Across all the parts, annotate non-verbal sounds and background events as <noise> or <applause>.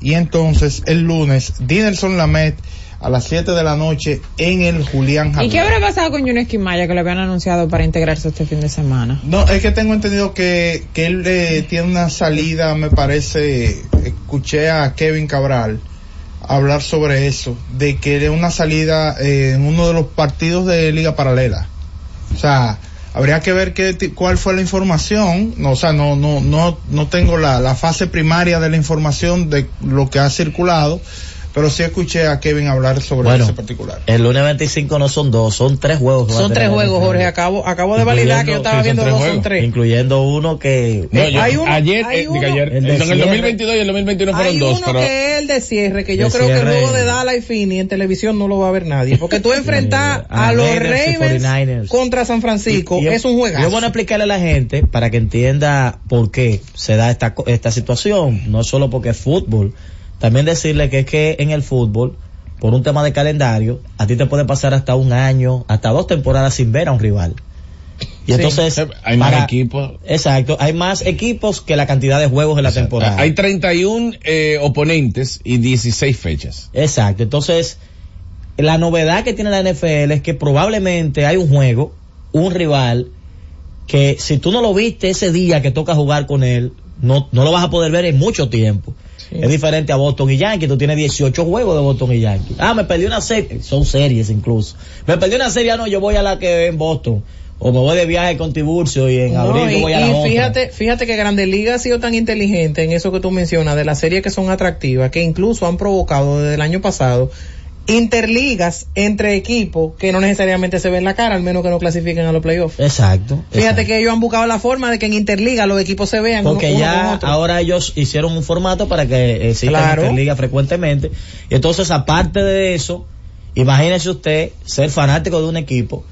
y entonces el lunes Dinelson Lamet a las 7 de la noche en el Julián ¿Y qué habrá pasado con Yunes Quimaya que le habían anunciado para integrarse este fin de semana? No, es que tengo entendido que, que él eh, tiene una salida, me parece, escuché a Kevin Cabral hablar sobre eso, de que era una salida eh, en uno de los partidos de Liga Paralela. O sea, habría que ver qué, cuál fue la información, no, o sea, no, no, no, no tengo la, la fase primaria de la información de lo que ha circulado, pero sí escuché a Kevin hablar sobre ese particular. El lunes 25 no son dos, son tres juegos. Son tres juegos, Jorge. Acabo, acabo de validar que yo estaba viendo dos, son tres. Incluyendo uno que... hay uno, ayer, hay eh, uno, ayer en el 2022 y el 2021 fueron dos. Hay uno que es el de cierre, que yo creo que luego de Dallas y Fini en televisión no lo va a ver nadie. Porque tú <laughs> enfrentas a, los Ravens contra San Francisco, es un juegazo. Yo voy a explicarle a la gente para que entienda por qué se da esta, esta situación. No solo porque es fútbol también decirle que es que en el fútbol, por un tema de calendario, a ti te puede pasar hasta un año, hasta dos temporadas sin ver a un rival. Y entonces hay más equipos. Exacto, hay más equipos que la cantidad de juegos de la temporada. Hay 31 eh, oponentes y 16 fechas. Exacto, entonces la novedad que tiene la NFL es que probablemente hay un juego, un rival que si tú no lo viste ese día que toca jugar con él, no, no lo vas a poder ver en mucho tiempo. Es diferente a Boston y Yankee. Tú tienes 18 juegos de Boston y Yankee. Ah, me perdí una serie. Son series incluso. Me perdí una serie, ah, no, yo voy a la que en Boston. O me voy de viaje con Tiburcio y en abril yo voy a la y fíjate, fíjate que Grandes Ligas ha sido tan inteligente en eso que tú mencionas, de las series que son atractivas, que incluso han provocado desde el año pasado interligas entre equipos que no necesariamente se ven la cara, al menos que no clasifiquen a los playoffs. Exacto. Fíjate que ellos han buscado la forma de que en interliga los equipos se vean. Porque ya ahora ellos hicieron un formato para que eh, claro. interliga frecuentemente. Y entonces, aparte de eso, imagínese usted ser fanático de un equipo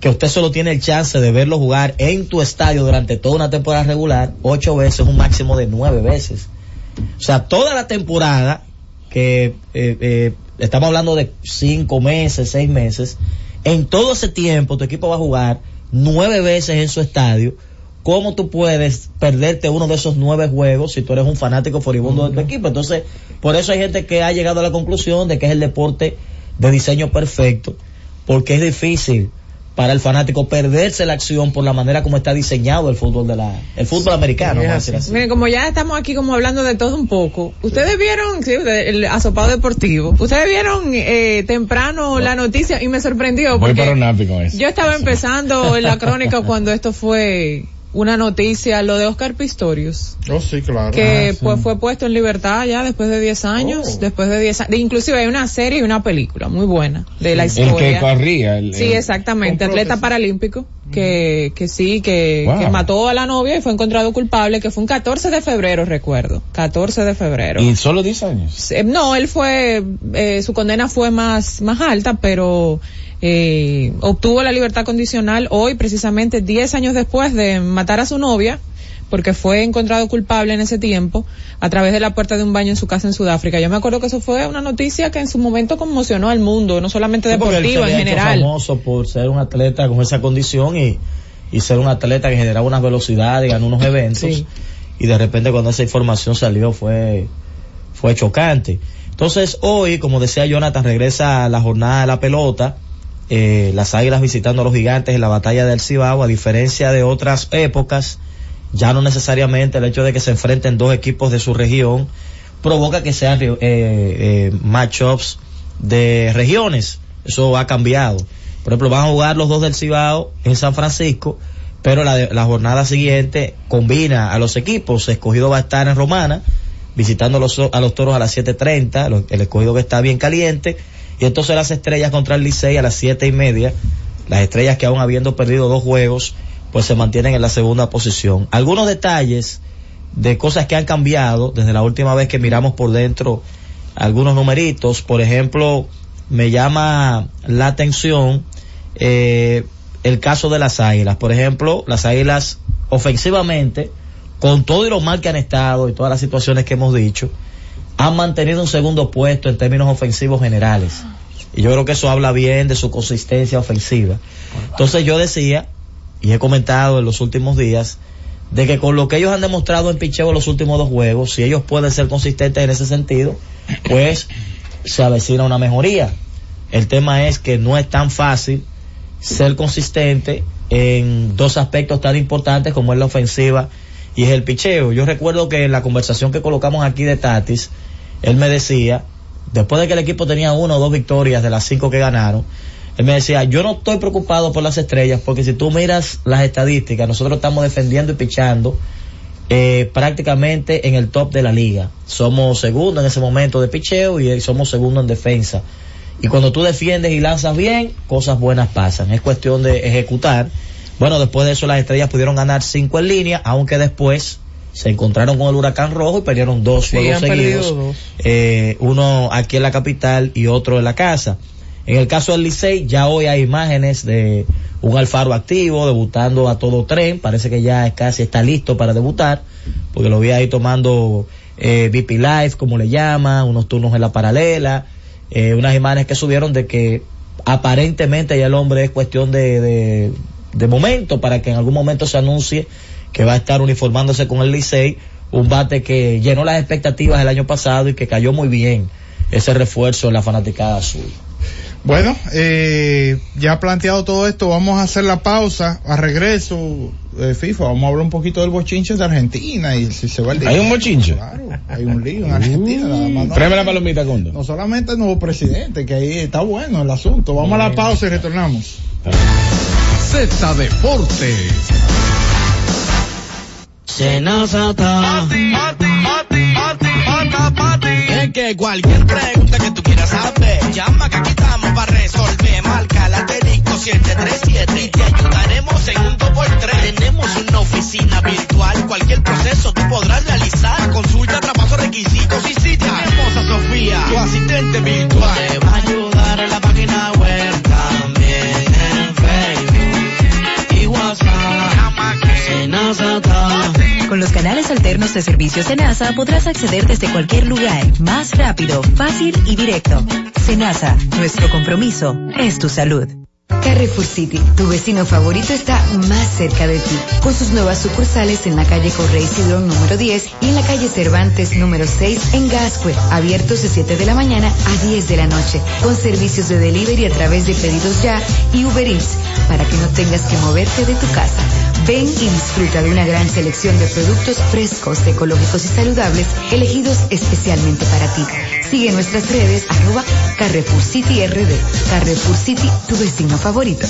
que usted solo tiene el chance de verlo jugar en tu estadio durante toda una temporada regular, ocho veces, un máximo de nueve veces. O sea, toda la temporada que eh, eh, estamos hablando de cinco meses, seis meses, en todo ese tiempo tu equipo va a jugar nueve veces en su estadio. ¿Cómo tú puedes perderte uno de esos nueve juegos si tú eres un fanático furibundo de tu equipo? Entonces, por eso hay gente que ha llegado a la conclusión de que es el deporte de diseño perfecto, porque es difícil para el fanático perderse la acción por la manera como está diseñado el fútbol de la el fútbol americano Miren, como ya estamos aquí como hablando de todo un poco ustedes vieron el asopado deportivo. Ustedes vieron eh, temprano la noticia y me sorprendió porque yo estaba empezando en la crónica cuando esto fue una noticia, lo de Oscar Pistorius. Oh, sí, claro. Que ah, pues fue puesto en libertad ya después de 10 años, oh. después de 10 años. Inclusive hay una serie y una película muy buena de la historia. El que corría. sí, exactamente, atleta paralímpico que, que sí, que, que, mató a la novia y fue encontrado culpable, que fue un 14 de febrero, recuerdo. 14 de febrero. ¿Y solo 10 años? No, él fue, eh, su condena fue más, más alta, pero eh, obtuvo la libertad condicional hoy, precisamente 10 años después de matar a su novia, porque fue encontrado culpable en ese tiempo a través de la puerta de un baño en su casa en Sudáfrica. Yo me acuerdo que eso fue una noticia que en su momento conmocionó al mundo, no solamente deportivo, en general. famoso por ser un atleta con esa condición y, y ser un atleta que generaba una velocidad y ganó unos eventos. Y de repente cuando esa información salió fue, fue chocante. Entonces hoy, como decía Jonathan, regresa a la jornada de la pelota eh, las águilas visitando a los gigantes en la batalla del Cibao, a diferencia de otras épocas, ya no necesariamente el hecho de que se enfrenten dos equipos de su región provoca que sean eh, eh, matchups de regiones. Eso ha cambiado. Por ejemplo, van a jugar los dos del Cibao en San Francisco, pero la, la jornada siguiente combina a los equipos. El escogido va a estar en Romana, visitando a los, a los toros a las 7.30, el escogido que está bien caliente y entonces las estrellas contra el Licey a las siete y media, las estrellas que aún habiendo perdido dos juegos, pues se mantienen en la segunda posición. Algunos detalles de cosas que han cambiado desde la última vez que miramos por dentro algunos numeritos. Por ejemplo, me llama la atención eh, el caso de las águilas. Por ejemplo, las águilas ofensivamente, con todo y lo mal que han estado y todas las situaciones que hemos dicho, han mantenido un segundo puesto en términos ofensivos generales. Y yo creo que eso habla bien de su consistencia ofensiva. Entonces yo decía, y he comentado en los últimos días, de que con lo que ellos han demostrado en picheo en los últimos dos juegos, si ellos pueden ser consistentes en ese sentido, pues se avecina una mejoría. El tema es que no es tan fácil ser consistente en dos aspectos tan importantes como es la ofensiva y es el picheo. Yo recuerdo que en la conversación que colocamos aquí de Tatis, él me decía, después de que el equipo tenía una o dos victorias de las cinco que ganaron, él me decía, yo no estoy preocupado por las estrellas porque si tú miras las estadísticas, nosotros estamos defendiendo y pichando eh, prácticamente en el top de la liga. Somos segundo en ese momento de picheo y somos segundo en defensa. Y cuando tú defiendes y lanzas bien, cosas buenas pasan. Es cuestión de ejecutar. Bueno, después de eso las estrellas pudieron ganar cinco en línea, aunque después se encontraron con el huracán rojo y perdieron dos juegos seguidos. Eh, uno aquí en la capital y otro en la casa. En el caso del Licey, ya hoy hay imágenes de un Alfaro activo, debutando a todo tren. Parece que ya casi está listo para debutar, porque lo vi ahí tomando eh, BP Live, como le llama, unos turnos en la paralela eh, unas imágenes que subieron de que aparentemente ya el hombre es cuestión de, de, momento para que en algún momento se anuncie que va a estar uniformándose con el Licey, un bate que llenó las expectativas el año pasado y que cayó muy bien ese refuerzo en la fanaticada azul. Bueno, eh, ya planteado todo esto, vamos a hacer la pausa. A regreso, eh, FIFA, vamos a hablar un poquito del bochinche de Argentina y si se va el día. ¿Hay un bochinche? Claro, hay un lío en Argentina. Uh, la palomita, Condo. No solamente el nuevo presidente, que ahí está bueno el asunto. Vamos a la pausa y retornamos. Z Deportes. Es que cualquier pregunta que tú quieras saber, llama que aquí estamos para resolver. Marca la 737 y te ayudaremos en un 2x3. Tenemos una oficina virtual, cualquier proceso tú podrás realizar. Consulta, traspaso, requisitos y si tenemos a Sofía, tu asistente virtual. Te va a ayudar en la página los canales alternos de servicios de NASA podrás acceder desde cualquier lugar, más rápido, fácil y directo. Senasa, nuestro compromiso es tu salud. Carrefour City, tu vecino favorito está más cerca de ti, con sus nuevas sucursales en la calle Correy Cidrón número 10 y en la calle Cervantes número 6 en Gascue, abiertos de 7 de la mañana a 10 de la noche, con servicios de delivery a través de pedidos ya y Uber Eats, para que no tengas que moverte de tu casa. Ven y disfruta de una gran selección de productos frescos, ecológicos y saludables elegidos especialmente para ti. Sigue nuestras redes arroba Carrefour City RD. Carrefour City, tu vecino favorito.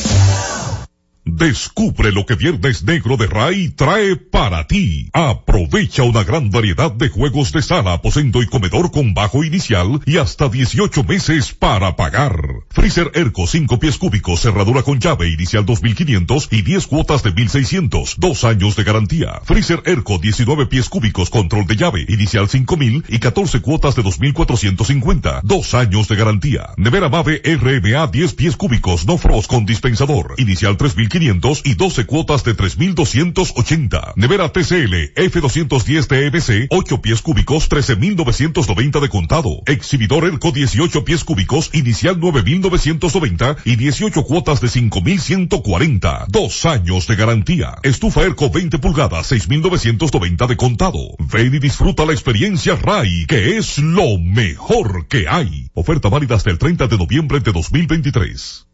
Descubre lo que Viernes Negro de RAI trae para ti. Aprovecha una gran variedad de juegos de sala, aposento y comedor con bajo inicial y hasta 18 meses para pagar. Freezer Erco 5 pies cúbicos, cerradura con llave inicial 2500 y 10 cuotas de 1600, dos años de garantía. Freezer Erco 19 pies cúbicos, control de llave inicial 5000 y 14 cuotas de 2450, dos años de garantía. Nevera Mave RMA 10 pies cúbicos, no frost con dispensador, inicial 3000 y 12 cuotas de 3.280. Nevera TCL F210 TMC 8 pies cúbicos 13.990 de contado. Exhibidor ERCO 18 pies cúbicos inicial 9.990 y 18 cuotas de 5.140. Dos años de garantía. Estufa ERCO 20 pulgadas 6.990 de contado. Ven y disfruta la experiencia RAI que es lo mejor que hay. Oferta válida hasta el 30 de noviembre de 2023.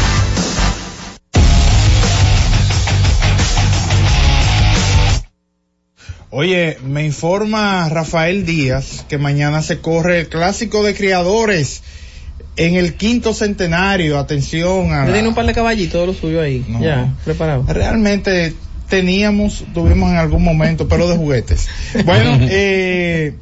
Oye, me informa Rafael Díaz que mañana se corre el clásico de criadores en el quinto centenario, atención a... Tiene un par de caballitos lo suyo ahí, No. ya, preparado. Realmente teníamos, tuvimos en algún momento, pero de juguetes. <laughs> Bueno, eh,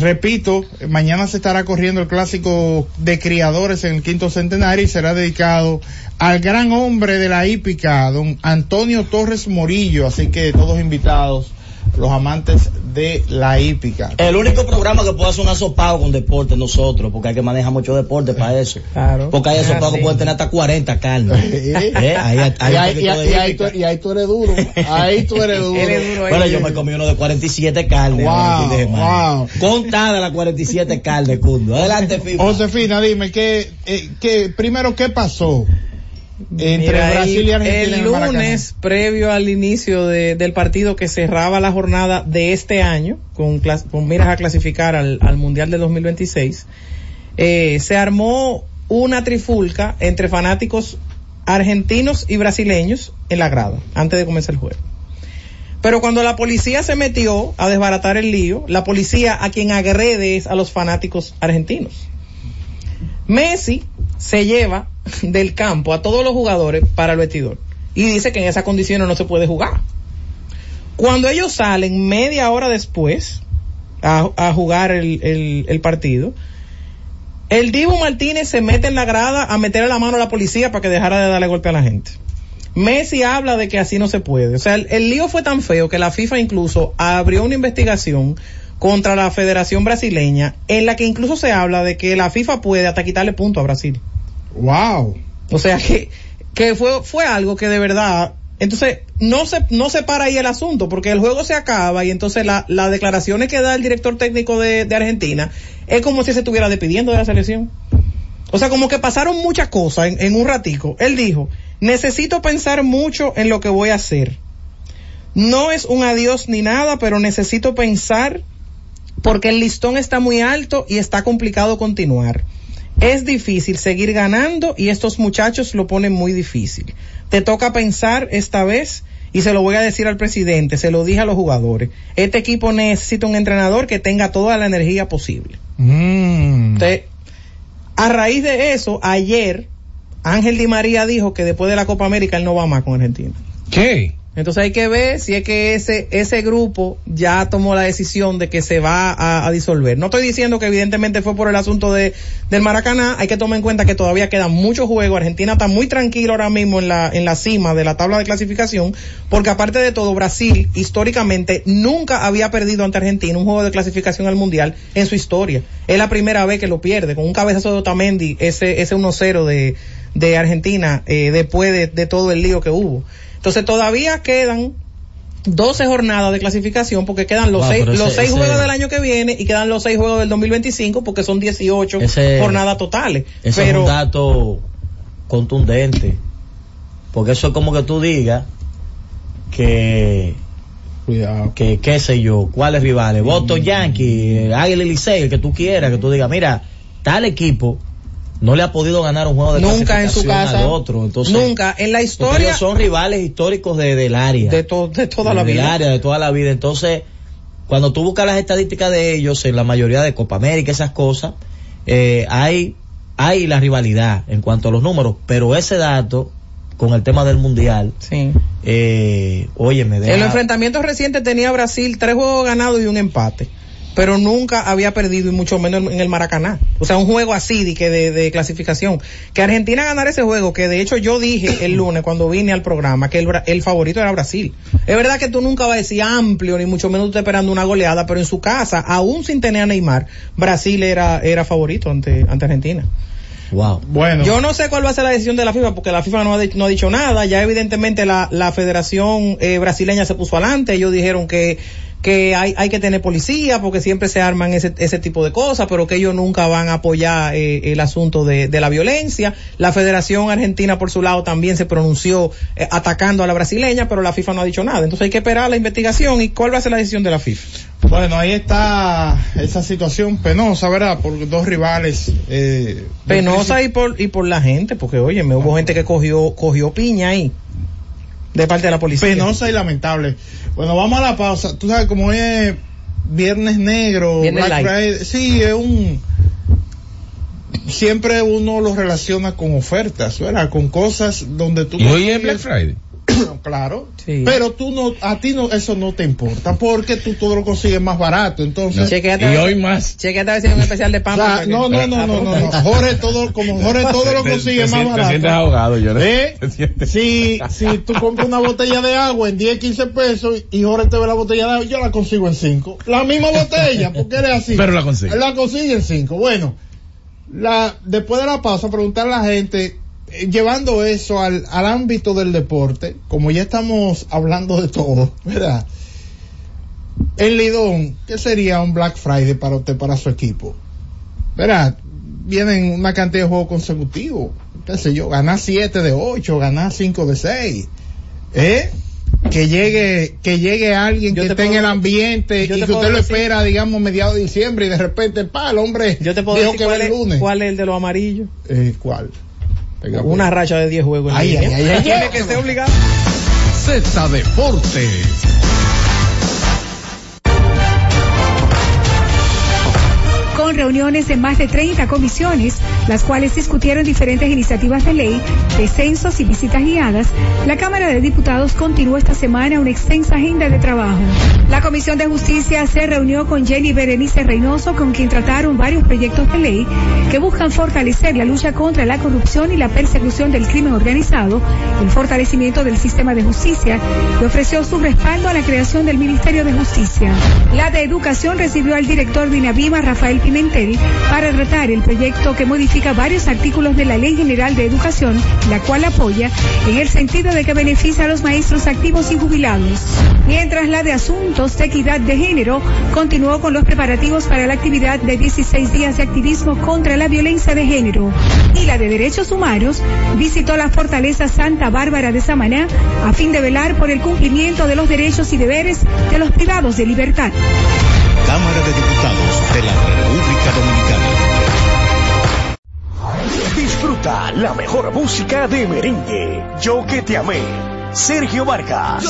repito, mañana se estará corriendo el clásico de criadores en el quinto centenario y será dedicado al gran hombre de la hípica, don Antonio Torres Morillo, así que todos invitados, los amantes de la hípica. El único programa que puede hacer un asopado con deporte nosotros, porque hay que manejar mucho deporte para eso. Claro. Porque hay asopados Ah, que sí. pueden tener hasta 40 carnes. <laughs> Eh, ahí- ahí y, ahí, y y tú, hípica. y ahí tú eres duro. Ahí tú eres <laughs> duro. Bueno, yo me comí uno de 47 carnes. Wow, de wow. Contada las 47 carnes, Cundo. Adelante, FIFA. Josefina, dime, ¿qué, eh, qué, primero, ¿qué pasó entre Mira, Brasil y Argentina? El lunes, previo al inicio de- del partido que cerraba la jornada de este año, con, miras a clasificar al, al Mundial del 2026, eh, se armó una trifulca entre fanáticos argentinos y brasileños en la grada, antes de comenzar el juego. Pero cuando la policía se metió a desbaratar el lío, la policía a quien agrede es a los fanáticos argentinos. Messi se lleva del campo a todos los jugadores para el vestidor y dice que en esas condiciones no se puede jugar. Cuando ellos salen media hora después a, jugar el, el- partido, el Divo Martínez se mete en la grada a meterle la mano a la policía para que dejara de darle golpe a la gente. Messi habla de que así no se puede. O sea, el lío fue tan feo que la FIFA incluso abrió una investigación contra la Federación Brasileña en la que incluso se habla de que la FIFA puede hasta quitarle punto a Brasil. Wow. O sea que, que fue, fue algo que de verdad, entonces no se, no se para ahí el asunto, porque el juego se acaba y entonces la- las declaraciones que da el director técnico de, de Argentina es como si se estuviera despidiendo de la selección. O sea, como que pasaron muchas cosas en, en un ratico. Él dijo, necesito pensar mucho en lo que voy a hacer. No es un adiós ni nada, pero necesito pensar porque el listón está muy alto y está complicado continuar. Es difícil seguir ganando y estos muchachos lo ponen muy difícil. Te toca pensar esta vez y se lo voy a decir al presidente, se lo dije a los jugadores. Este equipo necesita un entrenador que tenga toda la energía posible. Mm. Entonces, a raíz de eso, ayer Ángel Di María dijo que después de la Copa América él no va más con Argentina. ¿Qué? Entonces hay que ver si es que ese, ese grupo ya tomó la decisión de que se va a, disolver. No estoy diciendo que evidentemente fue por el asunto de, del Maracaná, hay que tomar en cuenta que todavía quedan muchos juegos. Argentina está muy tranquilo ahora mismo en la, en la cima de la tabla de clasificación, porque aparte de todo, Brasil históricamente nunca había perdido ante Argentina un juego de clasificación al Mundial en su historia. Es la primera vez que lo pierde, con un cabezazo de Otamendi, ese, ese 1-0 de, de Argentina, eh, después de, de todo el lío que hubo. Entonces todavía quedan 12 jornadas de clasificación porque quedan los Wow, seis, ese- los seis ese- juegos del año que viene y quedan los seis juegos del 2025 porque son 18 Ese- jornadas totales. Ese Pero es un dato contundente. Porque eso es como que tú digas que, Cuidado. que qué sé yo, cuáles rivales, Boston Yankee, Águila y Licey, el que tú quieras, que tú digas, mira, tal equipo no le ha podido ganar un juego de nunca en su casa, al otro. Entonces, nunca en la historia ellos son rivales históricos de, del área. de, to- de toda la del vida. área, de toda la vida. Entonces, cuando tú buscas las estadísticas de ellos, en la mayoría de Copa América, esas cosas, eh, hay, hay la rivalidad en cuanto a los números, pero ese dato, con el tema del mundial, Sí. eh, oye, me En deja... los enfrentamientos recientes tenía Brasil tres juegos ganados y un empate. Pero nunca había perdido y mucho menos en el Maracaná. O sea, un juego así de, que de, de clasificación. Que Argentina ganara ese juego, que de hecho yo dije <coughs> el lunes cuando vine al programa que el, favorito era Brasil. Es verdad que tú nunca vas a decir amplio, ni mucho menos tú estás esperando una goleada, pero en su casa, aún sin tener a Neymar, Brasil era, era favorito ante, ante Argentina. Wow. Bueno, Yo no sé cuál va a ser la decisión de la FIFA porque la FIFA no ha, di- no ha dicho nada. Ya evidentemente la, la Federación eh, Brasileña se puso adelante. Ellos dijeron que, que hay, hay que tener policía porque siempre se arman ese, ese tipo de cosas, pero que ellos nunca van a apoyar eh, el asunto de, de la violencia. La Federación Argentina por su lado también se pronunció eh, atacando a la brasileña, pero la FIFA no ha dicho nada. Entonces hay que esperar la investigación y cuál va a ser la decisión de la FIFA. bueno, ahí está esa situación penosa, ¿verdad? Por dos rivales. Eh, Penosa y por, y por la gente, porque oye, me hubo gente que cogió, cogió piña ahí. De parte de la policía. Penosa y lamentable. Bueno, vamos a la pausa. Tú sabes, como es Viernes Negro, Viernes Black light. Friday, sí, es un siempre uno lo relaciona con ofertas, ¿verdad? Con cosas donde tú... Y hoy es Black Friday. Claro. Pero tú no, a ti no, eso no te importa porque tú todo lo consigues más barato. Entonces, y hoy más. Chequete a ver si hay un especial de pan. no, no, no, no, no, no. <laughs> Jorge todo, como Jorge todo lo consigue más barato. Te sientes ahogado, yo ¿Eh? Si, si tú compras una botella de agua en 10, 15 pesos y Jorge te ve la botella de agua, yo la consigo en 5. La misma botella, porque eres así. Pero la consigue. La consigue en 5. Bueno, la, después de la pausa, preguntar a la gente llevando eso al, al ámbito del deporte, como ya estamos hablando de todo, ¿verdad? En Lidón, ¿qué sería un Black Friday para usted, para su equipo? ¿Verdad? Vienen una cantidad de juegos consecutivos, qué sé yo, ganar 7 de 8, ganar 5 de 6, ¿eh? Que llegue, que llegue alguien que esté en el ambiente y que usted lo espera, digamos, mediados de diciembre y de repente, pa, el hombre yo te puedo dijo decir que cuál, va el es, lunes. cuál es el de los amarillos. Eh, ¿Cuál? Venga, Una racha de 10 juegos en Ay, ay, ay, Tiene que ser obligado. Z Deportes. Reuniones de más de 30 comisiones, las cuales discutieron diferentes iniciativas de ley, descensos y visitas guiadas, la Cámara de Diputados continuó esta semana una extensa agenda de trabajo. La Comisión de Justicia se reunió con Jenny Berenice Reynoso, con quien trataron varios proyectos de ley que buscan fortalecer la lucha contra la corrupción y la persecución del crimen organizado, el fortalecimiento del sistema de justicia y ofreció su respaldo a la creación del Ministerio de Justicia. La de Educación recibió al director de INAVIMA, Rafael Para tratar el proyecto que modifica varios artículos de la Ley General de Educación, la cual apoya en el sentido de que beneficia a los maestros activos y jubilados. Mientras la de Asuntos de Equidad de Género continuó con los preparativos para la actividad de 16 días de activismo contra la violencia de género. Y la de Derechos Humanos visitó la fortaleza Santa Bárbara de Samaná a fin de velar por el cumplimiento de los derechos y deberes de los privados de libertad. Cámara de Diputados de la República Dominicana. Disfruta la mejor música de merengue. Yo que te amé. Sergio Vargas.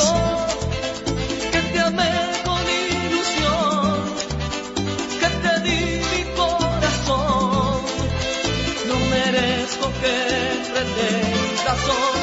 que te amé con ilusión, que te di mi corazón. No merezco que pretendas.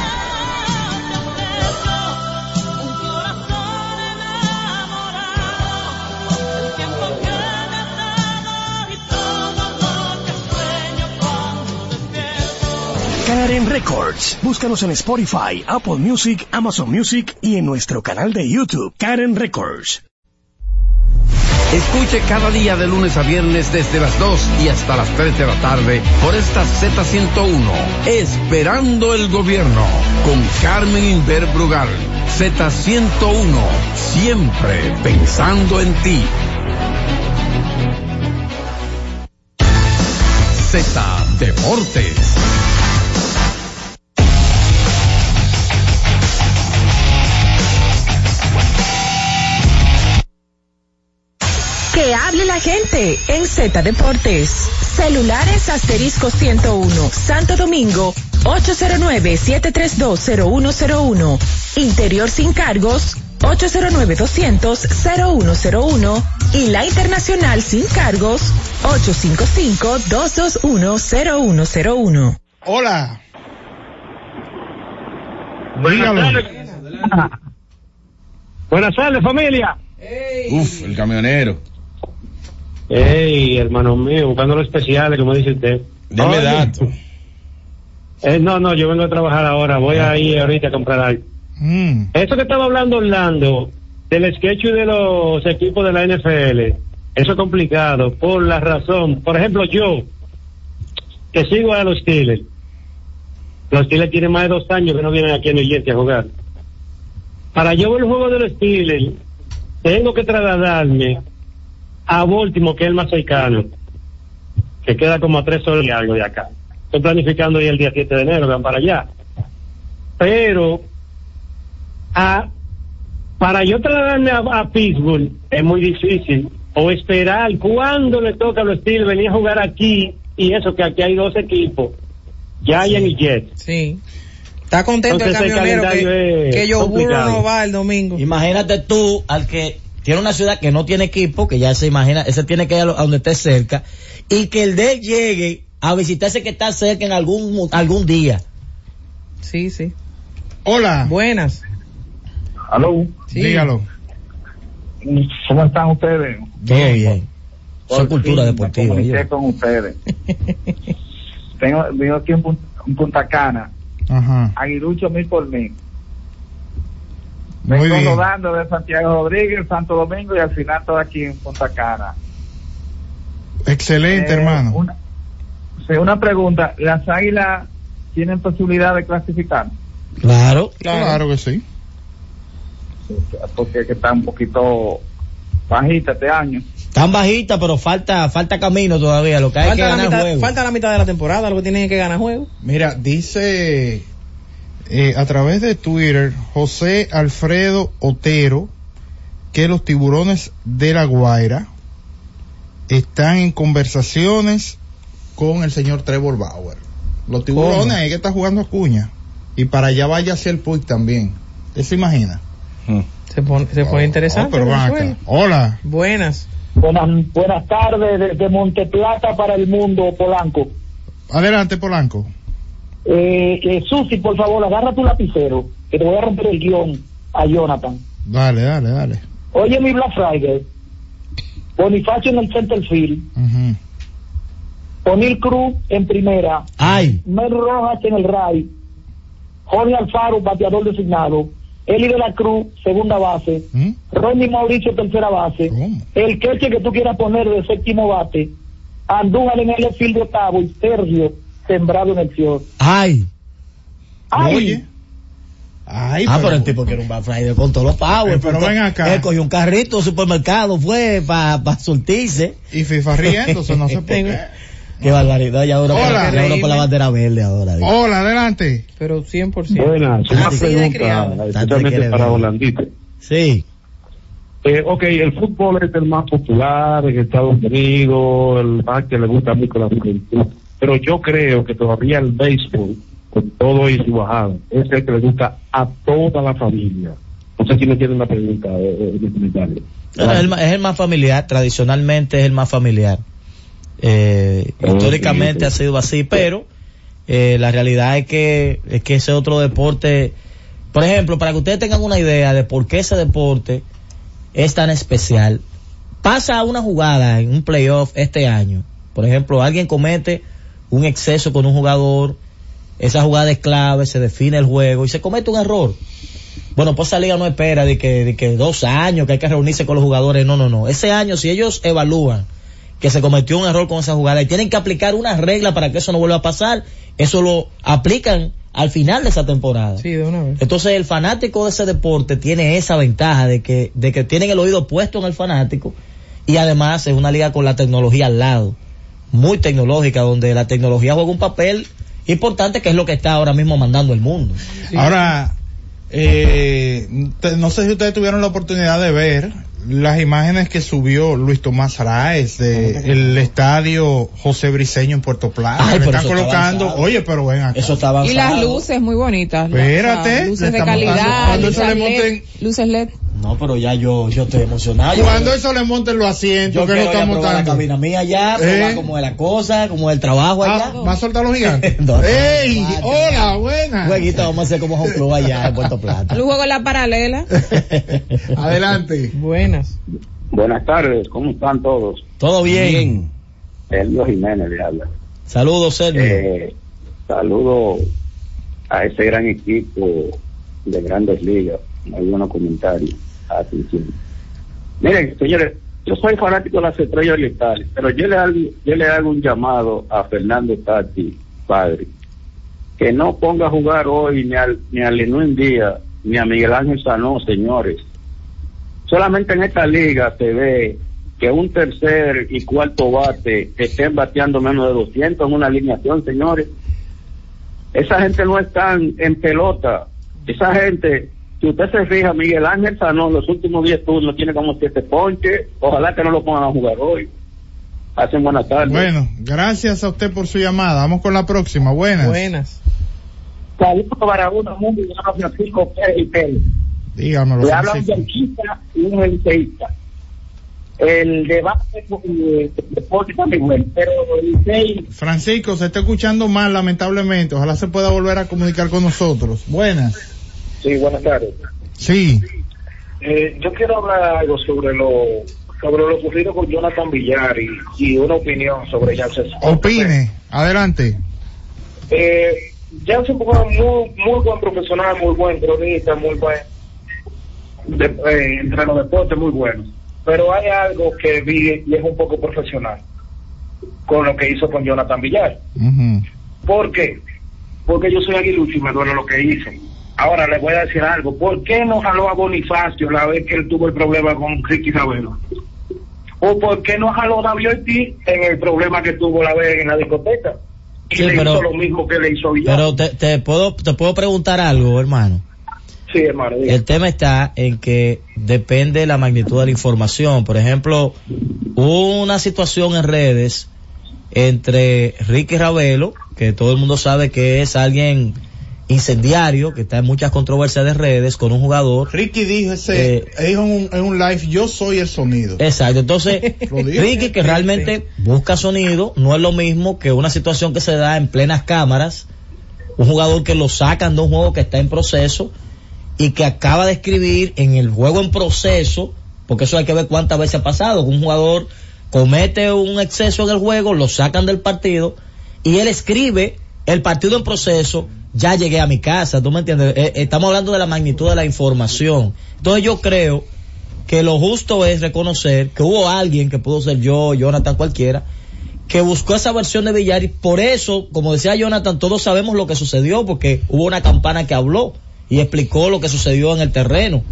Karen Records. Búscanos en Spotify, Apple Music, Amazon Music y en nuestro canal de YouTube, Karen Records. Escuche cada día de lunes a viernes desde las 2 y hasta las 3 de la tarde por esta Z101, Esperando el Gobierno, con Carmen Inver Brugal. Z101, siempre pensando en ti. Z Deportes. Que hable la gente en Z Deportes. Celulares asterisco 101, Santo Domingo, 809-7320101. Interior sin cargos, 809-200-0101. Y la internacional sin cargos, 855-221-0101. Hola. Buenas tardes. Buenas tardes, familia. Uf, el camionero. Hey, hermano mío, buscando los especiales, como dice usted. Deme Oye, datos. eh, no, no, yo vengo a trabajar ahora. Voy a ir ahorita a comprar algo. Mm. Eso que estaba hablando Orlando, del sketch de los equipos de la NFL, eso es complicado por la razón. Por ejemplo, yo, que sigo a los Steelers. Los Steelers tienen más de dos años que no vienen aquí a New Jersey a jugar. Para yo ver el juego de los Steelers, tengo que trasladarme a Baltimore, que es el más cercano, que queda como a tres horas y algo de acá. Estoy planificando ir el día 7 de enero, van para allá. Pero, a, para yo trasladarme a, a Pittsburgh es muy difícil. O esperar cuando le toca a los Steelers venir a jugar aquí, y eso que aquí hay dos equipos, Giants y Jets. Sí. Está contento Entonces, el camionero que, es que complicado. no va el domingo. Imagínate tú al que tiene una ciudad que no tiene equipo, que ya se imagina, ese tiene que ir a lo- a donde esté cerca, y que el de él llegue a visitarse que está cerca en algún, mu- algún día. Sí, sí. Hola. Buenas. Aló. Sí. Dígalo. ¿Cómo están ustedes? Todo bien. Por cultura deportiva. Me con ustedes. <laughs> Tengo, vivo aquí en, Pun- en Punta Cana. Ajá. Aguilucho mil por mil. Muy Vengo bien. rodando de Santiago Rodríguez, Santo Domingo y al final todo aquí en Punta Cana. Excelente, Eh, hermano. Una, sí, una pregunta. ¿Las águilas tienen posibilidad de clasificar? Claro. Claro que sí. Porque es que está un poquito bajita este año. Tan bajita, pero falta, falta camino todavía. Lo que hay que Falta ganar mitad, juego. falta la mitad de la temporada, lo que tienen que ganar juego. Mira, dice eh, a través de Twitter José Alfredo Otero que los tiburones de la Guaira están en conversaciones con el señor Trevor Bauer. Los tiburones ¿Cómo? ahí que está jugando Acuña. Y para allá vaya hacia el Puig también. ¿Usted se imagina? Se pone, se pone interesante. Oh, pero van acá. Venezuela. Hola. Buenas. Buenas, buenas tardes desde Monteplata para el mundo, Polanco. Adelante, Polanco. Eh, eh, Susi, por favor, agarra tu lapicero, que te voy a romper el guion a Jonathan. Dale, dale, dale. Oye, mi Black Friday. Bonifacio en el center field. Ujú. O'Neill Cruz en primera. Ay. Mel Rojas en el RAI. Jorge Alfaro, bateador designado. Eli de la Cruz, segunda base. ¿Mm? Ronnie Mauricio, tercera base. El queche que tú quieras poner de séptimo bate. Andújar en el field de octavo y Sergio sembrado en el field. Ay. ¡Ay! Oye. Ay, ah, pero- pero el tipo quiere un Black Friday con todos los. Eh, pero ven acá. Él cogió un carrito de supermercado, fue para pa surtirse. Y FIFA riéndose, no sé por qué. <laughs> Qué barbaridad, ya ahora, por la bandera verde ahora. digo. Hola, adelante. Pero 100%. Buenas, una Así de pregunta, especialmente para ver. Orlandito. Sí. Eh, ok, el fútbol es el más popular en Estados Unidos, el más que le gusta mucho a la juventud, pero yo creo que todavía el béisbol, con todo y su bajada, es el que le gusta a toda la familia. No sé si me entienden la pregunta eh, eh, en el comentario. Bueno, es, el, es el más familiar, tradicionalmente es el más familiar. Eh, Oh, históricamente sí. ha sido así, pero eh, la realidad es que es que ese otro deporte, por ejemplo, para que ustedes tengan una idea de por qué ese deporte es tan especial, pasa una jugada en un playoff este año, por ejemplo, alguien comete un exceso con un jugador, esa jugada es clave, se define el juego y se comete un error. Bueno, pues esa liga no espera de que, de que dos años, que hay que reunirse con los jugadores. No, no, no. Ese año, si ellos evalúan que se cometió un error con esa jugada y tienen que aplicar una regla para que eso no vuelva a pasar, eso lo aplican al final de esa temporada. Sí, de una vez. Entonces el fanático de ese deporte tiene esa ventaja de que, de que tienen el oído puesto en el fanático y además es una liga con la tecnología al lado, muy tecnológica, donde la tecnología juega un papel importante que es lo que está ahora mismo mandando el mundo. Ahora, eh, te- no sé si ustedes tuvieron la oportunidad de ver las imágenes que subió Luis Tomás Raez del estadio José Briceño en Puerto Plata. Ay, le pero están está colocando, oye, pero ven acá. Eso está avanzado. Y las luces muy bonitas. Espérate, luces de calidad, luces LED, monten- luces LED. No, pero ya yo, yo estoy emocionado. Yo- Cuando eso le monten los asientos Yo que no están probar la cabina mía ya, Eh. cómo es la cosa, cómo es el trabajo allá. Ah, ¿Va a soltar los gigantes? <laughs> No, ¡Ey! no, no. ¡Hola! ¡Buena! Jueguito, vamos a hacer como un club allá en Puerto Plata. El juego en la paralela. <laughs> Adelante. Buenas. Buenas tardes, ¿cómo están todos? Todo bien. Sergio Jiménez le habla. Saludos, Sergio. Eh, saludo a ese gran equipo de grandes ligas. Buenos comentarios. Atención. Miren, señores, yo soy fanático de las estrellas orientales, pero yo le hago, yo le hago un llamado a Fernando Tati, padre, que no ponga a jugar hoy ni al, ni a Lenín Díaz, ni a Miguel Ángel Sanó, señores. Solamente en esta liga se ve que un tercer y cuarto bate estén bateando menos de 200 en una alineación, señores. Esa gente no están en pelota. Esa gente, si usted se fija, Miguel Ángel Sanó, los últimos 10 turnos tiene como 7 ponches. Ojalá que no lo pongan a jugar hoy. Hacen buenas tardes. Bueno, gracias a usted por su llamada. Vamos con la próxima. Buenas. Buenas. Saludos para uno, mundo y a Francisco Pérez y Pérez. Dígamelo, Le habla un Francisco. yanquista y un liceísta. El debate eh, de deporte está muy bueno, pero el Francisco, se está escuchando mal, lamentablemente. Ojalá se pueda volver a comunicar con nosotros. Buenas. Sí, buenas tardes. Sí. Eh, yo quiero hablar algo sobre lo sobre lo ocurrido con Jonathan Villar y, y una opinión sobre Janssen. Opine. Adelante. Eh, Janssen fue un muy, muy buen profesional, muy buen cronista, muy buen de, eh, entre los deportes, muy bueno. Pero hay algo que vi y es un poco profesional con lo que hizo con Jonathan Villar. ¿Por qué? Porque yo soy aguilucho y me duele lo que hizo. Ahora le voy a decir algo. ¿Por qué no jaló a Bonifacio la vez que él tuvo el problema con Ricky Ravelo? ¿O por qué no jaló a en el problema que tuvo la vez en la discoteca? Y Sí, le pero- hizo lo mismo que le hizo Villar. Pero te, te puedo, te puedo preguntar algo, hermano. sí, hermano. El tema está en que depende de la magnitud de la información. Por ejemplo, hubo una situación en redes entre Ricky Ravelo, que todo el mundo sabe que es alguien incendiario, que está en muchas controversias de redes, con un jugador. Ricky dijo ese, Eh, dijo en un, en un live, yo soy el sonido. Exacto, entonces. <laughs> Ricky que realmente busca sonido, no es lo mismo que una situación que se da en plenas cámaras, un jugador que lo sacan de un juego que está en proceso y que acaba de escribir en el juego en proceso, porque eso hay que ver cuántas veces ha pasado, que un jugador comete un exceso en el juego, lo sacan del partido y él escribe el partido en proceso, ya llegué a mi casa, ¿tú me entiendes? Eh, estamos hablando de la magnitud de la información. Entonces yo creo que lo justo es reconocer que hubo alguien que pudo ser yo, Jonathan, cualquiera, que buscó esa versión de Villar y por eso, como decía Jonathan, todos sabemos lo que sucedió porque hubo una campana que habló y explicó lo que sucedió en el terreno.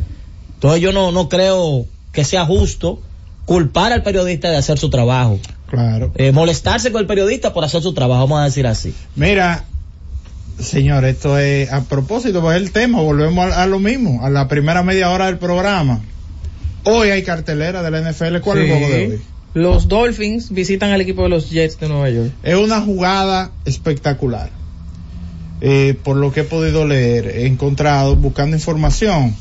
Entonces yo no, no creo que sea justo culpar al periodista de hacer su trabajo. Claro. Eh, molestarse con el periodista por hacer su trabajo, vamos a decir así. Mira, señor, esto es a propósito, pues el tema, volvemos a, a lo mismo, a la primera media hora del programa. Hoy hay cartelera de la NFL. ¿Cuál es el juego de hoy? Los Dolphins visitan al equipo de los Jets de Nueva York. Es una jugada espectacular. Eh, por lo que he podido leer, he encontrado, buscando información,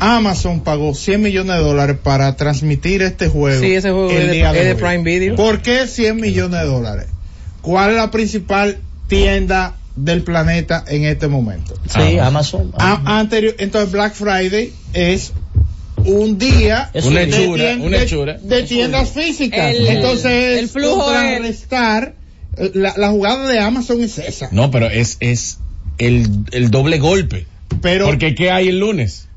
Amazon pagó 100 millones de dólares para transmitir este juego. Sí, ese juego el es de- es de. Prime Video. ¿Por qué 100 millones de dólares? ¿Cuál es la principal tienda del planeta en este momento? Sí, Amazon. A- anterior, entonces Black Friday es un día Es una de hechura, tien- una de- hechura. de tiendas físicas. El- entonces el flujo contrarrestar eh, la, la jugada de Amazon es esa. No, pero es, es el, el doble golpe. Pero Porque ¿qué hay el lunes?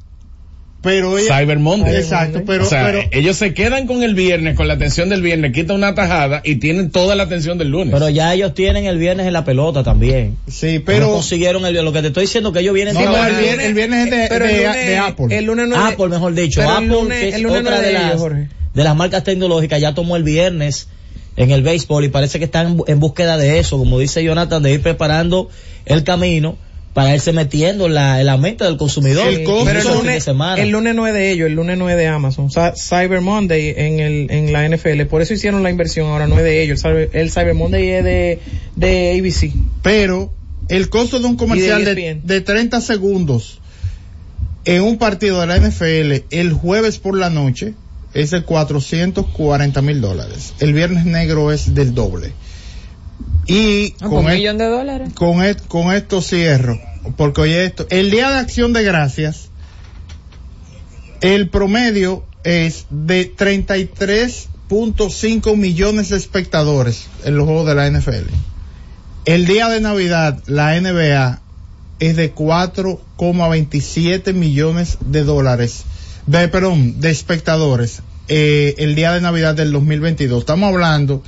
Pero ella- Cyber Monday. Exacto, pero, o sea, pero ellos se quedan con el viernes, con la atención del viernes, quitan una tajada y tienen toda la atención del lunes. Pero ya ellos tienen el viernes en la pelota también. sí, Pero pero consiguieron el lo que te estoy diciendo que ellos vienen no, de no, el viernes, el viernes es de, Pero el de- lunes- de Apple. El lunes no es de- Apple, mejor dicho. pero el Apple, lunes- que es el lunes no otra es de, de ellos, las, de las marcas tecnológicas, ya tomó el viernes en el béisbol y parece que están en búsqueda de eso, como dice Jonathan, de ir preparando el camino para irse metiendo en la, en la mente del consumidor. Sí, pero el el de lunes, semana. el lunes no es de ellos, el lunes no es de Amazon. Sa- Cyber Monday en el en la NFL, por eso hicieron la inversión, ahora no es de ellos. El Cyber, el Cyber Monday es de, de ABC. Pero el costo de un comercial de E de, de 30 segundos en un partido de la NFL el jueves por la noche es de 440 mil dólares. El viernes negro es del doble. Y Ah, con, un e- millón de dólares. con, e- con esto cierro. Porque oye esto, el día de acción de gracias, el promedio es de 33.5 millones de espectadores en los juegos de la NFL. El día de Navidad, la NBA es de 4,27 millones de dólares, de, perdón, de espectadores, eh, el día de Navidad del 2022. Estamos hablando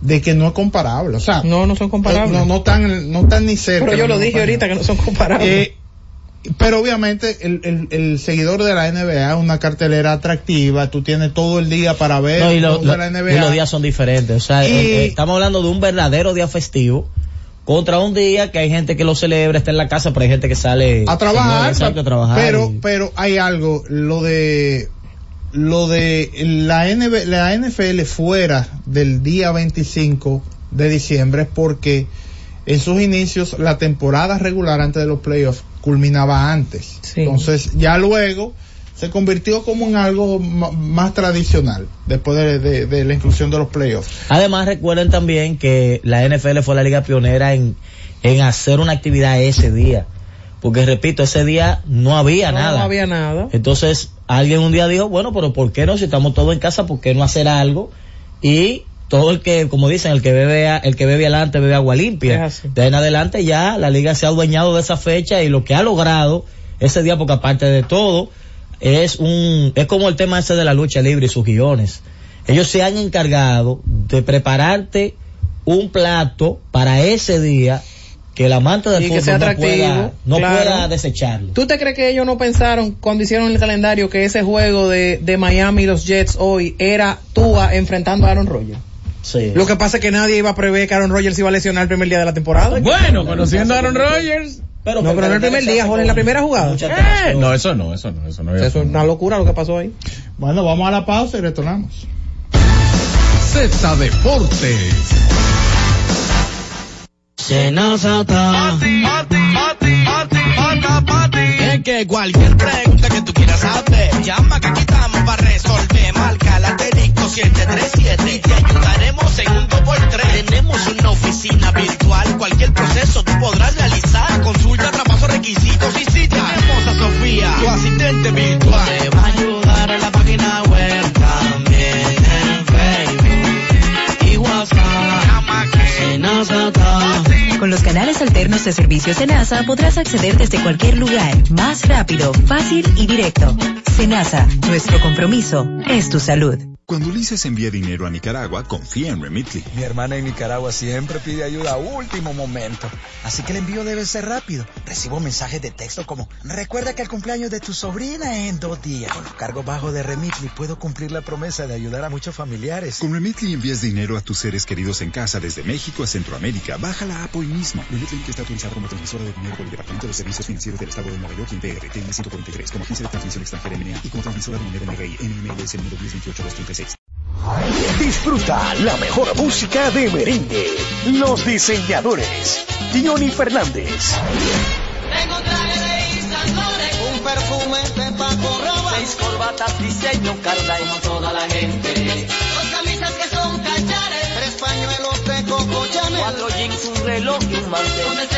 de que no es comparable, o sea, no, no son comparables. No, no están, no están ni cerca. Pero yo lo dije ahorita que no son comparables. Eh, pero obviamente el, el, el seguidor de la NBA es una cartelera atractiva, tú tienes todo el día para ver No, y, lo- los de la lo- NBA. y los días son diferentes. O sea, Y- eh, eh, estamos hablando de un verdadero día festivo contra un día que hay gente que lo celebra, está en la casa, pero hay gente que sale a trabajar, exacto, a trabajar. pero y- pero hay algo lo de lo de la NB la NFL fuera del día 25 de diciembre es porque en sus inicios la temporada regular antes de los playoffs culminaba antes. Entonces ya luego se convirtió como en algo más tradicional después de, de- de la inclusión de los playoffs. Además, recuerden también que la NFL fue la liga pionera en, en hacer una actividad ese día. Porque repito, ese día no había no, nada. no había nada. Entonces, alguien un día dijo, bueno, pero ¿por qué no? Si estamos todos en casa, ¿por qué no hacer algo? Y todo el que, como dicen, el que bebe, a- el que bebe adelante bebe agua limpia. De ahí en adelante ya la liga se ha adueñado de esa fecha y lo que ha logrado ese día, porque aparte de todo, es un, es como el tema ese de la lucha libre y sus guiones. Ellos se han encargado de prepararte un plato para ese día que el amante del Y que fútbol no pueda, no claro. pueda desecharlo. ¿Tú te crees que ellos no pensaron cuando hicieron el calendario que ese juego de, de Miami y los Jets hoy era Tua enfrentando a Aaron Rodgers? Sí. Lo que pasa es que nadie iba a prever que Aaron Rodgers iba a lesionar el primer día de la temporada. Bueno, conociendo a Aaron Rodgers. Pero, no, pero no el primer día, Jorge, en la primera jugada. Eh, no, eso no, eso no, eso no. Eso es una locura lo que pasó ahí. bueno vamos a la pausa y retornamos Z Deportes. Es que cualquier pregunta que tú quieras saber, llama que aquí estamos para resolver. Marca la asterisco 737 y te ayudaremos en un 2x3. Tenemos una oficina virtual, cualquier proceso tú podrás realizar. Consulta, traspaso, requisitos y si tenemos a Sofía, tu asistente virtual. Con los canales alternos de servicios Senasa podrás acceder desde cualquier lugar, más rápido, fácil y directo. Senasa, nuestro compromiso es tu salud. Cuando Ulises envía dinero a Nicaragua, confía en Remitly. Mi hermana en Nicaragua siempre pide ayuda a último momento. Así que el envío debe ser rápido. Recibo mensajes de texto como, recuerda que el cumpleaños de tu sobrina es en dos días. Con los cargos bajos de Remitly puedo cumplir la promesa de ayudar a muchos familiares. Con Remitly envías dinero a tus seres queridos en casa desde México a Centroamérica. Baja la app hoy mismo. Remitly que está autorizado como transmisora de dinero por el Departamento de Servicios Financieros del Estado de Nueva York y en PRTN 143 como agencia de transmisión extranjera MNA y como transmisora de moneda NRI NMLS número 1028-236. Disfruta la mejor música de merengue. Los diseñadores. Johnny Fernández. Tengo un traje de Laurent, un perfume de Paco Rabanne, seis corbatas diseño Carla y toda la gente. Dos camisas que son cachares, tres pañuelos de Coco Chanel, cuatro jeans, un reloj y un mantel.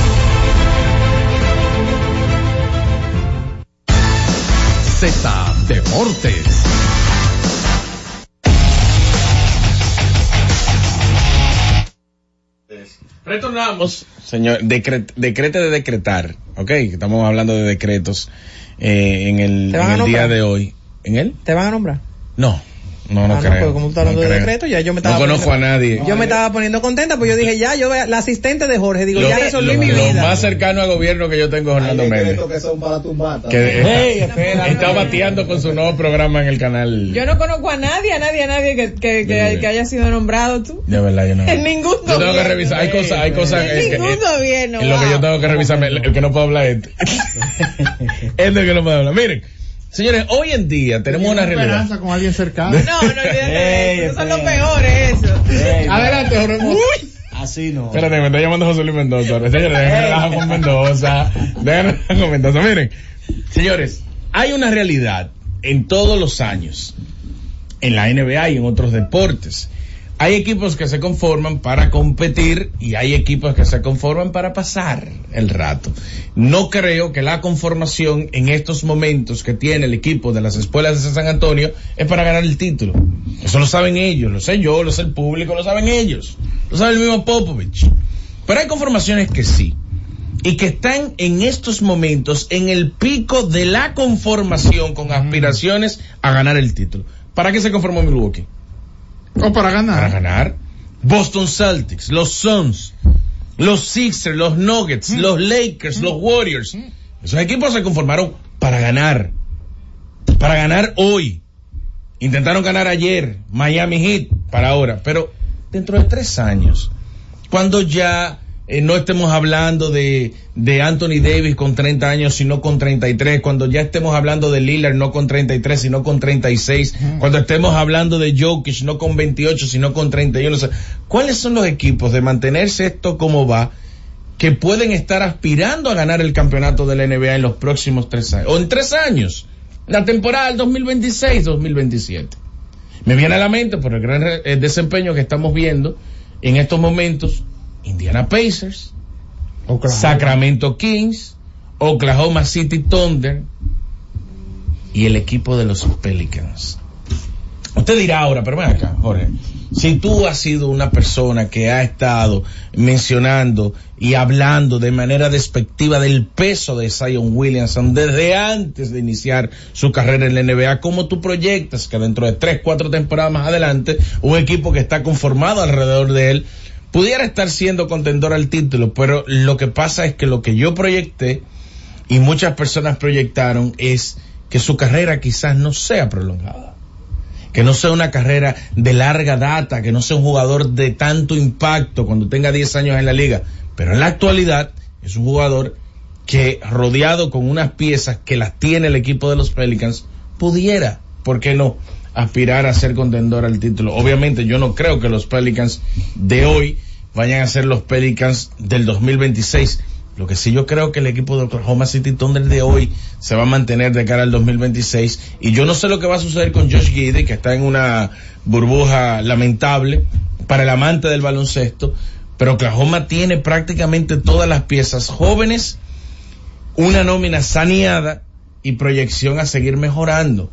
Z Deportes. Retornamos, señor, decre- decrete de decretar, ok, estamos hablando de decretos eh, en el, ¿Te van en el día de hoy. ¿En él? ¿Te van a nombrar? No, no, no Ah, creo. pues como tú estás hablando no de creo. decreto, ya yo me No estaba conozco poniendo- a nadie. Yo me estaba poniendo contenta, pues yo dije, ya, yo la asistente de Jorge, digo, Lo- ya resolví lo- mi lo vida. más cercano a gobierno que yo tengo es Orlando Méndez. que son para tu mata. Que Ey, está, espera, está no. bateando con su nuevo programa en el canal. Yo no conozco a nadie, a nadie, a nadie que, que, que, que haya sido nombrado tú. De verdad, yo no. <laughs> En ningún Yo tengo que revisar. Hay cosas, hay cosas. En es que- ningún es- gobierno. En lo que yo tengo que revisar, el, el que no puedo hablar es este. <laughs> este que no puedo hablar. Miren, señores, hoy en día tenemos una realidad. esperanza con alguien cercano. No, no olvídate <laughs> eso. Esos son los peores, eso. <laughs> Adelante, Jorge. Uy. Así no. Espérate, me está llamando José Luis Mendoza. Señores, déjenme relajar con Mendoza. Déjenme relajar con Mendoza. Miren, señores, hay una realidad en todos los años, en la NBA y en otros deportes. Hay equipos que se conforman para competir y hay equipos que se conforman para pasar el rato. No creo que la conformación en estos momentos que tiene el equipo de las escuelas de San Antonio es para ganar el título. Eso lo saben ellos, lo sé yo, lo sé el público, lo saben ellos, lo sabe el mismo Popovich. Pero hay conformaciones que sí y que están en estos momentos en el pico de la conformación con aspiraciones a ganar el título. ¿Para qué se conformó Milwaukee? O para ganar. Para ganar. Boston Celtics, los Suns, los Sixers, los Nuggets, los Lakers, los Warriors. Esos equipos se conformaron para ganar. Para ganar hoy. Intentaron ganar ayer. Miami Heat para ahora. Pero dentro de tres años, cuando ya eh, no estemos hablando de, de Anthony Davis con 30 años, sino con 33, cuando ya estemos hablando de Lillard no con 33, sino con 36, cuando estemos hablando de Jokic no con 28, sino con 31, o sea, ¿cuáles son los equipos de mantenerse esto como va? que pueden estar aspirando a ganar el campeonato de la NBA en los próximos tres años, o en tres años, la temporada del 2026-2027. Me viene a la mente por el gran eh, desempeño que estamos viendo en estos momentos, Indiana Pacers, Sacramento Kings, Oklahoma City Thunder y el equipo de los Pelicans. Usted dirá ahora, pero ven acá, Jorge, si tú has sido una persona que ha estado mencionando y hablando de manera despectiva del peso de Zion Williamson desde antes de iniciar su carrera en la NBA, ¿cómo tú proyectas que dentro de tres, cuatro temporadas más adelante, un equipo que está conformado alrededor de él pudiera estar siendo contendor al título? Pero lo que pasa es que lo que yo proyecté y muchas personas proyectaron es que su carrera quizás no sea prolongada que no sea una carrera de larga data, que no sea un jugador de tanto impacto cuando tenga 10 años en la liga. Pero en la actualidad es un jugador que rodeado con unas piezas que las tiene el equipo de los Pelicans, pudiera, ¿por qué no?, aspirar a ser contendor al título. Obviamente yo no creo que los Pelicans de hoy vayan a ser los Pelicans del 2026. Lo que sí yo creo que el equipo de Oklahoma City Thunder de hoy se va a mantener de cara al 2026 y yo no sé lo que va a suceder con Josh Gidey que está en una burbuja lamentable para el amante del baloncesto, pero Oklahoma tiene prácticamente todas las piezas jóvenes, una nómina saneada y proyección a seguir mejorando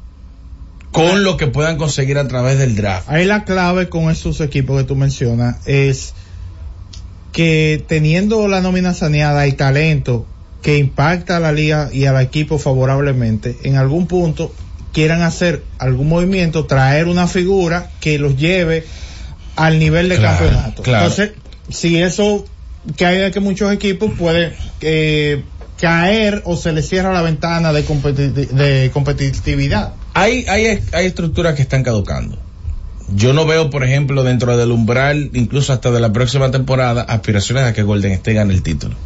con lo que puedan conseguir a través del draft. Ahí la clave con esos equipos que tú mencionas es que teniendo la nómina saneada y talento que impacta a la liga y al equipo favorablemente, en algún punto quieran hacer algún movimiento, traer una figura que los lleve al nivel de Claro, campeonato. claro. Entonces, si eso que hay de que muchos equipos pueden eh, caer o se les cierra la ventana de, de competitividad. Hay, hay, hay estructuras que están caducando. Yo no veo, por ejemplo, dentro del umbral, incluso hasta de la próxima temporada, aspiraciones a que Golden State gane el título.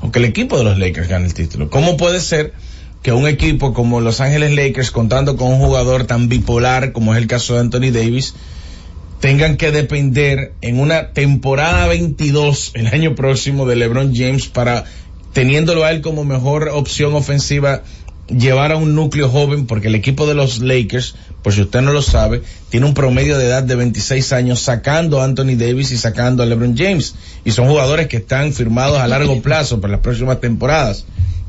O que el equipo de los Lakers gane el título. ¿Cómo puede ser que un equipo como Los Ángeles Lakers, contando con un jugador tan bipolar como es el caso de Anthony Davis, tengan que depender en una temporada 22 el año próximo de LeBron James para teniéndolo a él como mejor opción ofensiva llevar a un núcleo joven porque el equipo de los Lakers, por si usted no lo sabe, tiene un promedio de edad de 26 años sacando a Anthony Davis y sacando a LeBron James y son jugadores que están firmados a largo <laughs> plazo para las próximas temporadas.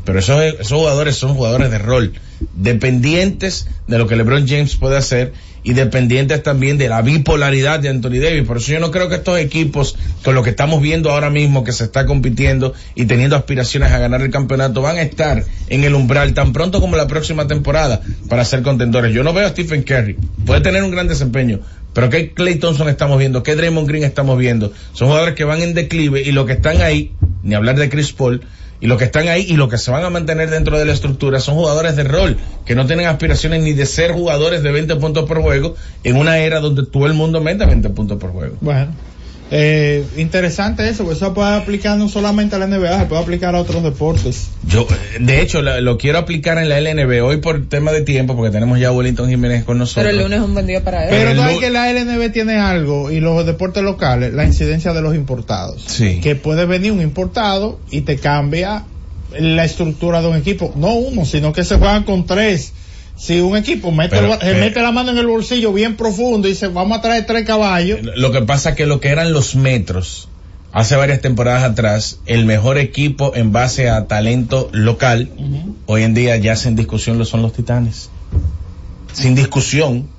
Pero esos, esos jugadores son jugadores de rol, dependientes de lo que LeBron James puede hacer y dependientes también de la bipolaridad de Anthony Davis. Por eso yo no creo que estos equipos, con lo que estamos viendo ahora mismo, que se está compitiendo y teniendo aspiraciones a ganar el campeonato, van a estar en el umbral tan pronto como la próxima temporada para ser contendores. Yo no veo a Stephen Curry, puede tener un gran desempeño, pero ¿qué Clay Thompson estamos viendo? ¿Qué Draymond Green estamos viendo? Son jugadores que van en declive y lo que están ahí, ni hablar de Chris Paul, y los que están ahí y los que se van a mantener dentro de la estructura son jugadores de rol, que no tienen aspiraciones ni de ser jugadores de 20 puntos por juego en una era donde todo el mundo mete 20 puntos por juego. Bueno, eh, interesante eso, porque eso puede aplicar no solamente a la NBA, se puede aplicar a otros deportes. Yo, eh, de hecho, la- lo quiero aplicar en la LNB hoy por tema de tiempo, porque tenemos ya a Wellington Jiménez con nosotros. Pero el lunes es un buen día para él. Pero el no que la LNB tiene algo y los deportes locales, la incidencia de los importados. Sí. Que puede venir un importado y te cambia la estructura de un equipo. No uno, sino que se juegan con tres. Si un equipo mete, Pero, el- se eh, mete la mano en el bolsillo bien profundo y dice, vamos a traer tres caballos. Lo que pasa es que lo que eran los metros, hace varias temporadas atrás, el mejor equipo en base a talento local, hoy en día ya sin discusión lo son los titanes. Sin discusión.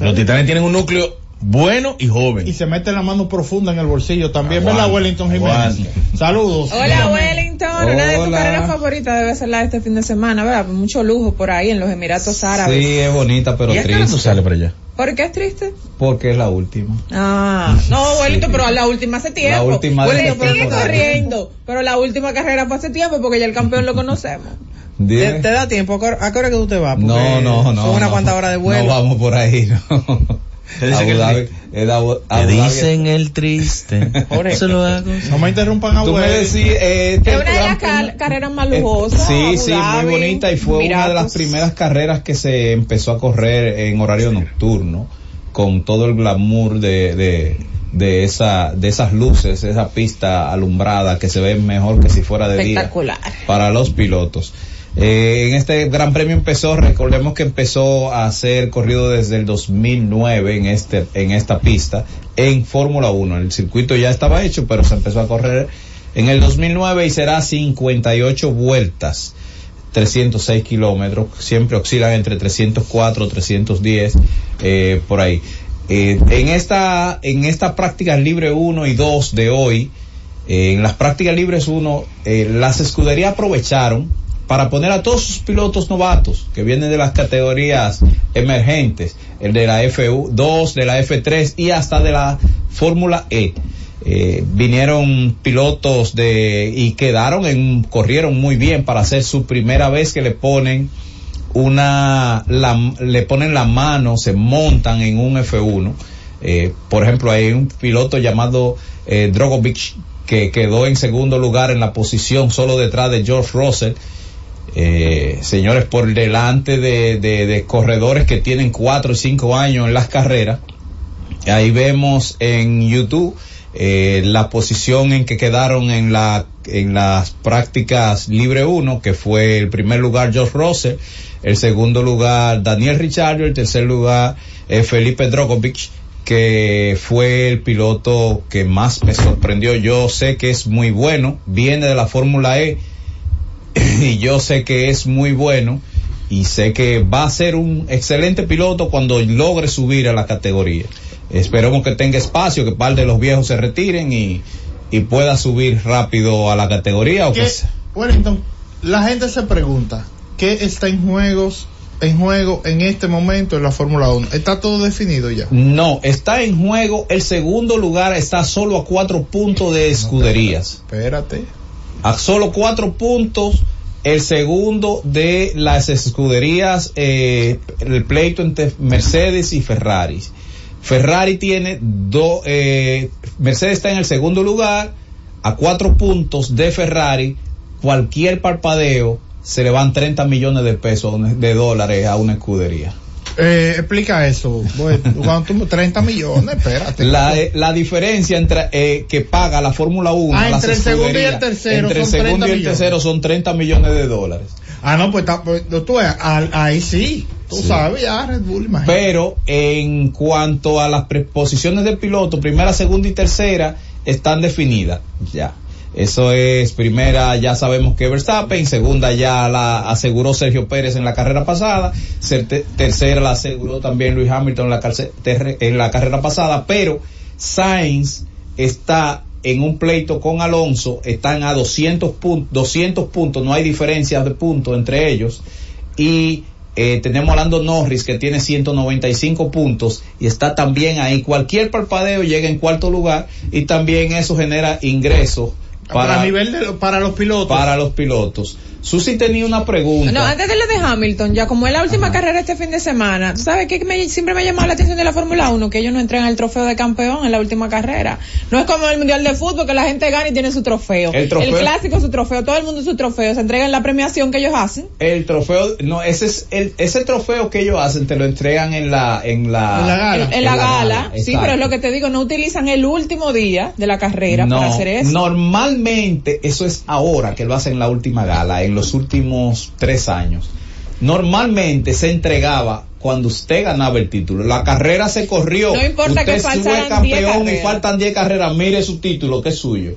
Los titanes tienen un núcleo bueno y joven. Y se mete la mano profunda en el bolsillo también, Aguante, ¿verdad, Wellington Jiménez? aguante. Saludos. Hola Wellington, una de tus carreras favoritas debe ser la de este fin de semana, ¿verdad? Mucho lujo por ahí en los Emiratos Árabes. Sí, es bonita, pero ¿Y a qué hora triste. tú sales por allá? ¿Por qué es triste? Porque es la última. Ah, <laughs> no, Wellington, pero la última hace tiempo. La última de Wellington esta sigue temporada. corriendo, pero la última carrera fue hace tiempo porque ya el campeón lo <laughs> conocemos. ¿Te, da tiempo? ¿A qué hora- ¿A qué hora que tú te vas? Porque No, no, no. Son unas no. cuantas horas de vuelo. No vamos por ahí, <laughs> no. Dhabi- dicen el triste. <laughs> Jorge. Eso lo hago. No me interrumpan a Tú me decís, eh, este Es una de las car- carreras más Eh, lujosas. Sí, Abu sí, Dhabi, muy bonita y fue una de las primeras carreras que se empezó a correr en horario nocturno, con todo el glamour de, de, de esa, de esas luces, esa pista alumbrada que se ve mejor que si fuera de día Espectacular. para los pilotos. Eh, en este Gran Premio empezó, recordemos que empezó a ser corrido desde el 2009 en este en esta pista en Fórmula 1. El circuito ya estaba hecho, pero se empezó a correr en el 2009 y será 58 vueltas. 306 kilómetros, siempre oscilan entre 304, 310, eh, por ahí. Eh, en esta, en esta práctica libre 1 y 2 de hoy, en las prácticas libres 1, eh, las escuderías aprovecharon para poner a todos sus pilotos novatos que vienen de las categorías emergentes, el de la F2, de la F3 y hasta de la Fórmula E. Eh, vinieron pilotos de y quedaron en corrieron muy bien para hacer su primera vez que le ponen una la- le ponen la mano se montan en un F1 Eh, por ejemplo hay un piloto llamado eh, Drogovic que quedó en segundo lugar en la posición solo detrás de George Russell eh, señores por delante de, de- de corredores que tienen cuatro y cinco años en las carreras Ahí vemos en YouTube eh, la posición en que quedaron en la en las prácticas libre 1, que fue el primer lugar George Russell, el segundo lugar Daniel Ricciardo, el tercer lugar eh, Felipe Drogovic, que fue el piloto que más me sorprendió. Yo sé que es muy bueno, viene de la Fórmula E <laughs> y yo sé que es muy bueno y sé que va a ser un excelente piloto cuando logre subir a la categoría. Esperemos que tenga espacio, que par de los viejos se retiren y, y pueda subir rápido a la categoría. O que ¿Qué- se- Wellington, la gente se pregunta, ¿qué está en juegos, en juego en este momento en la Fórmula 1? ¿Está todo definido ya? No, está en juego. El segundo lugar está solo a cuatro puntos de escuderías. Espérate. A solo cuatro puntos. El segundo de las escuderías, eh, el pleito entre Mercedes y Ferrari. Ferrari tiene dos, eh, Mercedes está en el segundo lugar, a cuatro puntos de Ferrari. Cualquier parpadeo se le van 30 millones de pesos, de dólares a una escudería. Eh, explica eso. Bueno, cuando tú- 30 millones, espérate. La, eh, la diferencia entre eh, que paga la Fórmula 1 Ah, entre el segundo y el tercero entre el son segundo 30 y el millones. tercero son 30 millones de dólares. Ah, no, pues, pues tú ahí sí. Tú Sí. sabes ya, Red Bull, imagínate. Pero en cuanto a las posiciones del piloto, primera, segunda y tercera están definidas ya. Eso es primera, ya sabemos que Verstappen, segunda ya la aseguró Sergio Pérez en la carrera pasada, Cer- te- tercera la aseguró también Luis Hamilton en la, en la carrera pasada, pero Sainz está en un pleito con Alonso, están a 200 puntos, 200 puntos, no hay diferencias de puntos entre ellos, y eh, tenemos a Lando Norris que tiene 195 puntos y está también ahí. Cualquier parpadeo llega en cuarto lugar y también eso genera ingresos para, para, nivel de, para los pilotos. para los pilotos. Susi tenía una pregunta. No, antes de lo de Hamilton, ya como es la última carrera este fin de semana, ¿tú sabes qué me, siempre me ha llamado la atención de la Fórmula 1? Que ellos no entregan el trofeo de campeón en la última carrera. No es como el Mundial de Fútbol, que la gente gana y tiene su trofeo. El trofeo- clásico su trofeo, todo el mundo su trofeo. Se entrega en la premiación que ellos hacen. El trofeo, no, ese es el, ese trofeo que ellos hacen, te lo entregan en la, en la, En la gala. En, en la gala, sí, pero es lo que te digo, no utilizan el último día de la carrera No, para hacer eso. Normalmente eso es ahora que lo hacen en la última gala, en los últimos tres años. Normalmente se entregaba cuando usted ganaba el título. La carrera se corrió. No importa usted que fue faltaran 10 campeón y faltan 10 carreras. Mire su título, que es suyo.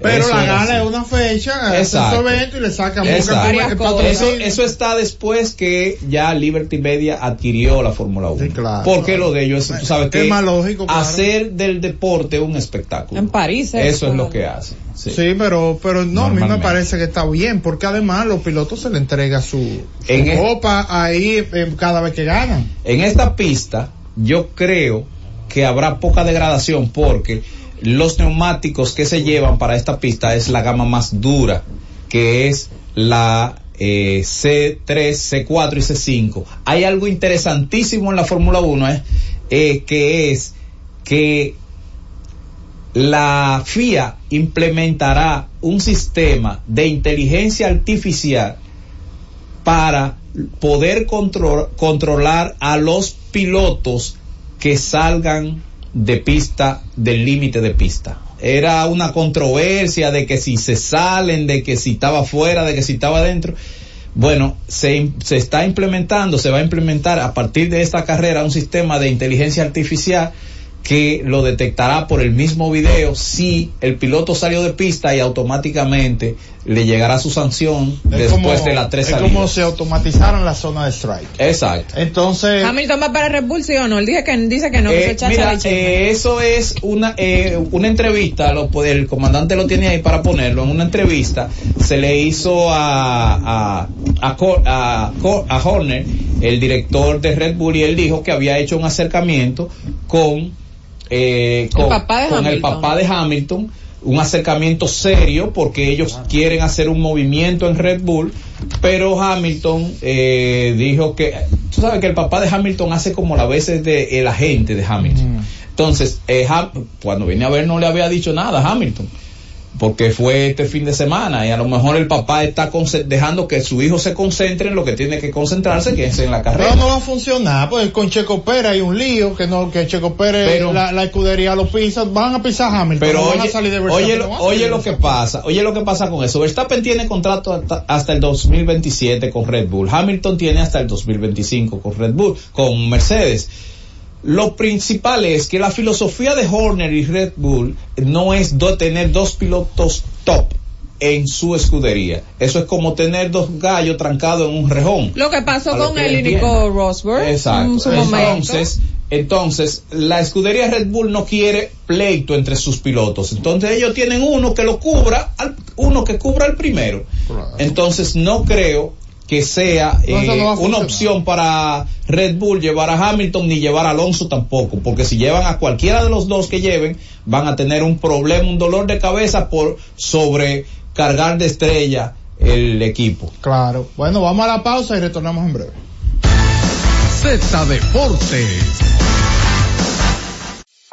Pero Eso la gala es una fecha, Exacto. evento y le sacan Exacto. Eso, eso está después que ya Liberty Media adquirió la Fórmula 1. Porque lo de ellos es, tú sabes Es que más lógico, claro. hacer del deporte un espectáculo. En París, Eso es lo que hace. Sí. Sí, pero, pero no, a mí me parece que está bien, porque además los pilotos se le entrega su, su En es- copa ahí eh, cada vez que ganan. En esta pista, yo creo que habrá poca degradación porque los neumáticos que se llevan para esta pista es la gama más dura, que es la eh, C3, C4 y C5. Hay algo interesantísimo en la Fórmula 1, eh, eh, que es que la FIA implementará un sistema de inteligencia artificial para poder contro- controlar a los pilotos que salgan de pista, del límite de pista. Era una controversia de que si se salen, de que si estaba fuera, de que si estaba dentro. Bueno, se, se está implementando, se va a implementar a partir de esta carrera un sistema de inteligencia artificial que lo detectará por el mismo video si el piloto salió de pista y automáticamente le llegará su sanción Es después como- de las tres Es salidas. como si automatizaran la zona de strike. Exacto. Entonces, Hamilton va para Red Bull, ¿sí o no? Él dice que, dice que no, que Eh, es chacha mira, eh, eso es una eh, una entrevista, lo, puede- el comandante lo tiene ahí para ponerlo, en una entrevista se le hizo a a, a, a, a Horner, el director de Red Bull, y él dijo que había hecho un acercamiento con, eh, con, papá de con el papá de Hamilton, un acercamiento serio porque ellos quieren hacer un movimiento en Red Bull, pero Hamilton eh, dijo que, tú sabes que el papá de Hamilton hace como las veces de el agente de Hamilton. Entonces, eh, Ham- cuando vine a ver no le había dicho nada a Hamilton, porque fue este fin de semana y a lo mejor el papá está dejando que su hijo se concentre en lo que tiene que concentrarse, que es en la carrera. no, no va a funcionar, pues con Checo Pérez hay un lío, que no, que Checo Pérez, Pero- la, la escudería lo pisa, van a pisar Hamilton, Pero no van oye, a salir de oye, Verstappen, lo, van a oye lo que pasa, oye lo que pasa con eso. Verstappen tiene contrato hasta, hasta el 2027 con Red Bull. Hamilton tiene hasta el 2025 con Red Bull, con Mercedes. Lo principal es que la filosofía de Horner y Red Bull no es do- tener dos pilotos top en su escudería. Eso es como tener dos gallos trancados en un rejón. Lo que pasó con que el. Nico Rosberg Exacto. en su momento. Entonces, entonces, la escudería Red Bull no quiere pleito entre sus pilotos. Entonces, ellos tienen uno que lo cubra, al- uno que cubra al primero. Entonces, no creo que sea eh, no una opción para Red Bull llevar a Hamilton ni llevar a Alonso tampoco, porque si llevan a cualquiera de los dos que lleven, van a tener un problema, un dolor de cabeza por sobrecargar de estrella el equipo. Claro. Bueno, vamos a la pausa y retornamos en breve. Z Deportes.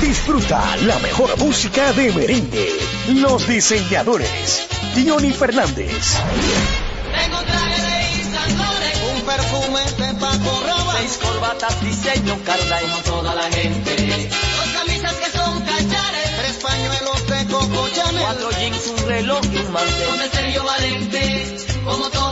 Disfruta la mejor música de merengue. Los diseñadores. Diony Fernández. Tengo un traje de Laurent, un perfume de Paco Rabanne, seis corbatas diseño Carla y toda la gente. Dos camisas que son cachares, tres pañuelos de Coco Chanel, cuatro jeans, un reloj y un mantel. Con el Sergio Valente, como toda.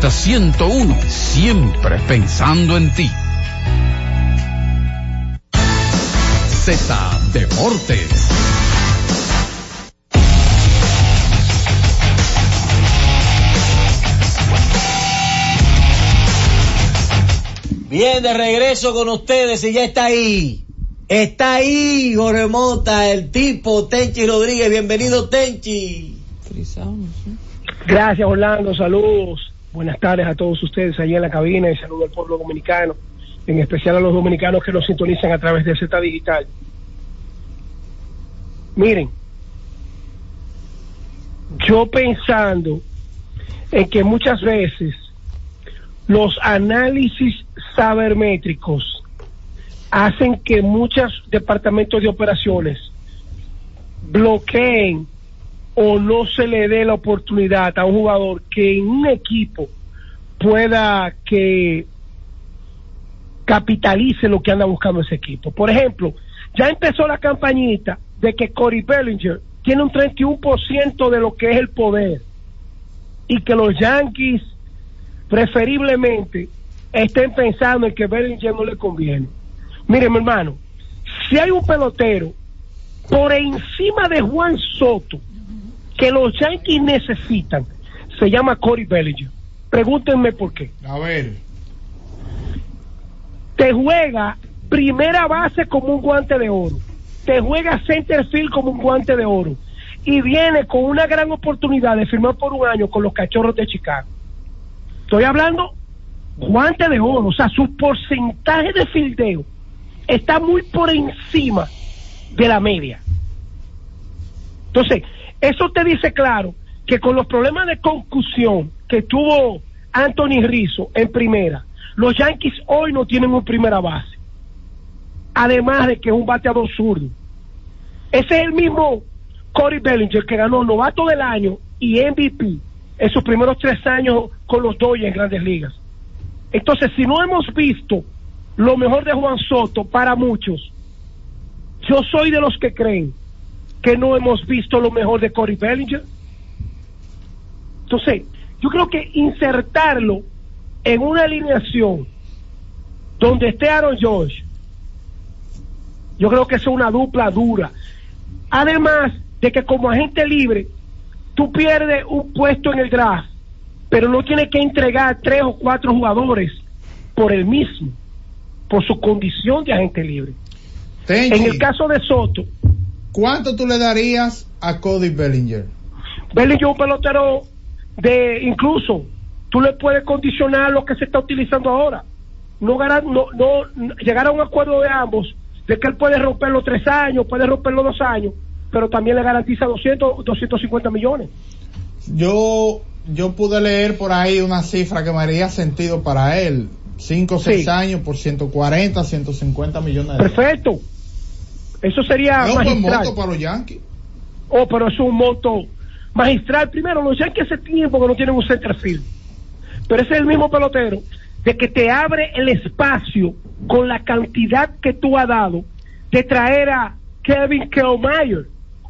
Z101, siempre pensando en ti. Z Deportes. Bien, de regreso con ustedes y ya está ahí. Está ahí Jorge Mota, el tipo Tenchi Rodríguez. Bienvenido Tenchi. Gracias Orlando, saludos. Buenas tardes a todos ustedes allí en la cabina y saludo al pueblo dominicano, en especial a los dominicanos que nos sintonizan a través de Z Digital. Miren, yo pensando en que muchas veces los análisis sabermétricos hacen que muchos departamentos de operaciones bloqueen o no se le dé la oportunidad a un jugador que en un equipo pueda que capitalice lo que anda buscando ese equipo. Por ejemplo, ya empezó la campañita de que Corey Bellinger tiene un 31% de lo que es el poder y que los Yankees preferiblemente estén pensando en que Bellinger no le conviene. Mire, mi hermano, si hay un pelotero por encima de Juan Soto que los Yankees necesitan, se llama Corey Bellinger. Pregúntenme por qué. A ver. Te juega primera base como un guante de oro. Te juega center field como un guante de oro. Y viene con una gran oportunidad de firmar por un año con los cachorros de Chicago. Estoy hablando guante de oro, o sea, su porcentaje de fildeo está muy por encima de la media. Entonces, eso te dice claro que con los problemas de concusión que tuvo Anthony Rizzo en primera, los Yankees hoy no tienen un primera base. Además de que es un bateador zurdo. Ese es el mismo Corey Bellinger que ganó novato del año y MVP en sus primeros tres años con los Dodgers en grandes ligas. Entonces, si no hemos visto lo mejor de Juan Soto para muchos, yo soy de los que creen que no hemos visto lo mejor de Corey Bellinger. Entonces, yo creo que insertarlo en una alineación donde esté Aaron George, yo creo que es una dupla dura. Además de que como agente libre, tú pierdes un puesto en el draft, pero no tienes que entregar tres o cuatro jugadores por el mismo, por su condición de agente libre. Tenchi, En el caso de Soto, ¿Cuánto tú le darías a Cody Bellinger? Bellinger es un pelotero de incluso tú le puedes condicionar lo que se está utilizando ahora. No, no, no llegar a un acuerdo de ambos de que él puede romper los tres años, puede romper los dos años, pero también le garantiza 200, 250 millones. Yo, yo pude leer por ahí una cifra que me haría sentido para él. 5 o 6 Sí. años por 140, 150 millones de dólares. Eso sería Es un buen magistral. monto para los Yankees. Oh, pero es un monto magistral. Primero, los Yankees hace tiempo que no tienen un center field. Pero ese es el mismo pelotero de que te abre el espacio con la cantidad que tú has dado de traer a Kevin Killmeyer.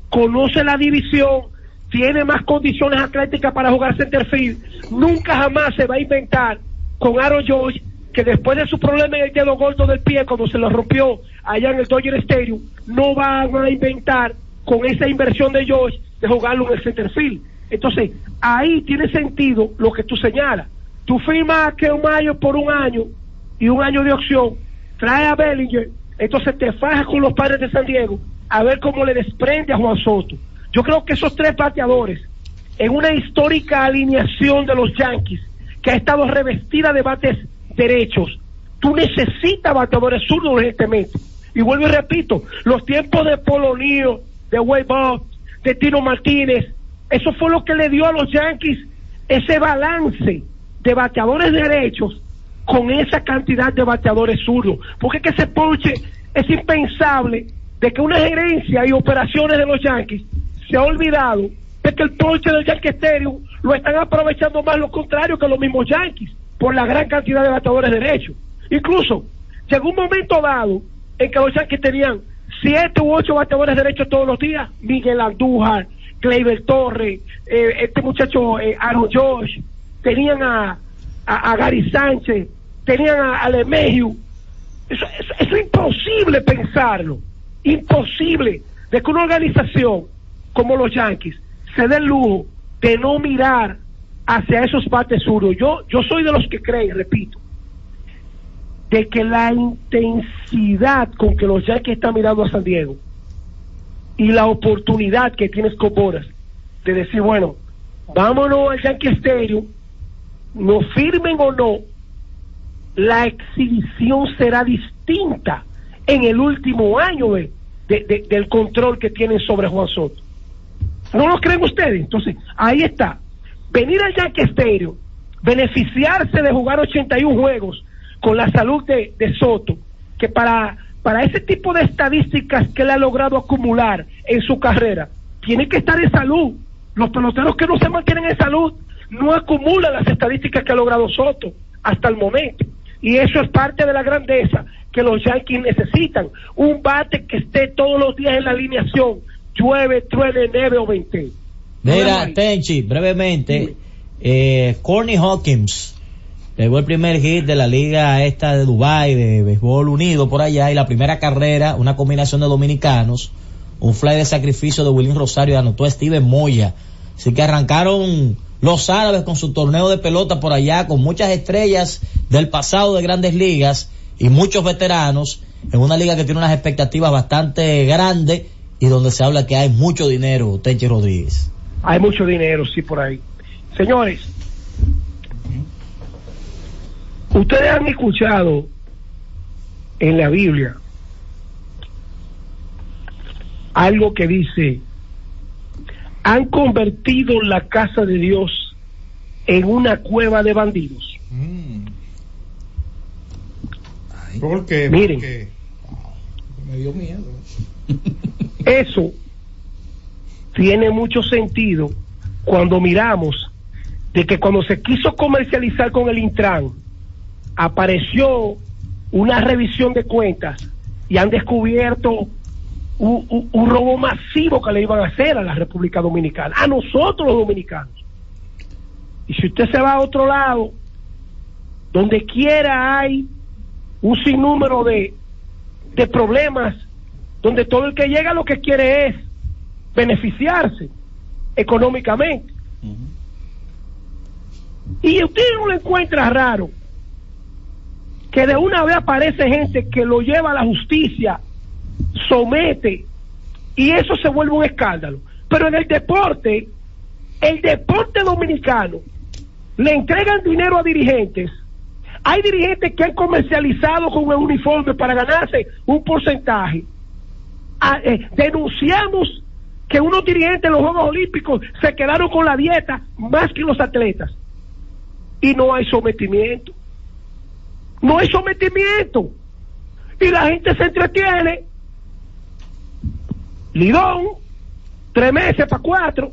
Conoce la división, tiene más condiciones atléticas para jugar center field. Nunca jamás se va a inventar con Aaron George que después de su problema en el dedo gordo del pie cuando se lo rompió allá en el Dodger Stadium, no van a inventar con esa inversión de George de jugarlo en el center field. Entonces, ahí tiene sentido lo que tú señalas. Tú firmas a Killmeyer por un año y un año de opción, trae a Bellinger, entonces te fajas con los padres de San Diego a ver cómo le desprende a Juan Soto. Yo creo que esos tres bateadores, en una histórica alineación de los Yankees, que ha estado revestida de bates derechos, tú necesitas bateadores zurdos urgentemente. Y vuelvo y repito, los tiempos de Polonio, de Wade de Tino Martínez, eso fue lo que le dio a los Yankees ese balance de bateadores derechos con esa cantidad de bateadores zurdos. Porque es que ese ponche es impensable de que una gerencia y operaciones de los Yankees se ha olvidado de que el ponche del Yankee Stadium lo están aprovechando más lo contrario que los mismos Yankees por la gran cantidad de bateadores derechos. Incluso llegó un momento dado en que los Yankees tenían siete u ocho bateadores derechos todos los días. Miguel Andújar, Gleyber Torres, eh, este muchacho eh, Aaron Josh, tenían a, Gary Sánchez, tenían a, a eso, eso es imposible pensarlo. Imposible de que una organización como los Yankees se dé el lujo de no mirar hacia esos bates zurdos. Yo, yo soy de los que creen, repito, de que la intensidad con que los Yankees están mirando a San Diego y la oportunidad que tienes con de decir, bueno, vámonos al Yankee Stadium, no firmen o no, la exhibición será distinta en el último año de, de- de- del control que tienen sobre Juan Soto. ¿No lo creen ustedes? Entonces, ahí está. Venir al Yankee Stadium, beneficiarse de jugar 81 juegos con la salud de, Soto, que para, para ese tipo de estadísticas que él ha logrado acumular en su carrera, tiene que estar en salud. Los peloteros que no se mantienen en salud no acumulan las estadísticas que ha logrado Soto hasta el momento. Y eso es parte de la grandeza que los Yankees necesitan. Un bate que esté todos los días en la alineación, llueve, truene, nieve o vente. Mira, Tenchi, brevemente, eh, Courtney Hawkins pegó el primer hit de la liga esta de Dubai de béisbol unido por allá y la primera carrera, una combinación de dominicanos, un fly de sacrificio de William Rosario y anotó a Steven Moya. Así que arrancaron los árabes con su torneo de pelota por allá con muchas estrellas del pasado de grandes ligas y muchos veteranos en una liga que tiene unas expectativas bastante grandes y donde se habla que hay mucho dinero, Tenchi Rodríguez. Hay mucho dinero, sí, por ahí. Señores, ustedes han escuchado en la Biblia algo que dice, han convertido la casa de Dios en una cueva de bandidos. ¿Por qué? Miren. Me dio miedo. Eso tiene mucho sentido cuando miramos de que cuando se quiso comercializar con el Intran, apareció una revisión de cuentas y han descubierto un, robo masivo que le iban a hacer a la República Dominicana, a nosotros los dominicanos. Y si usted se va a otro lado, donde quiera hay un sinnúmero de, de problemas, donde todo el que llega lo que quiere es beneficiarse económicamente. Y usted no le encuentra raro que de una vez aparece gente que lo lleva a la justicia, somete, y eso se vuelve un escándalo. Pero en el deporte, el deporte dominicano, le entregan dinero a dirigentes. Hay dirigentes que han comercializado con el uniforme para ganarse un porcentaje. Ah, eh, denunciamos que unos dirigentes de los Juegos Olímpicos se quedaron con la dieta más que los atletas. Y no hay sometimiento. No hay sometimiento. Y la gente se entretiene. Lidón, tres meses para cuatro.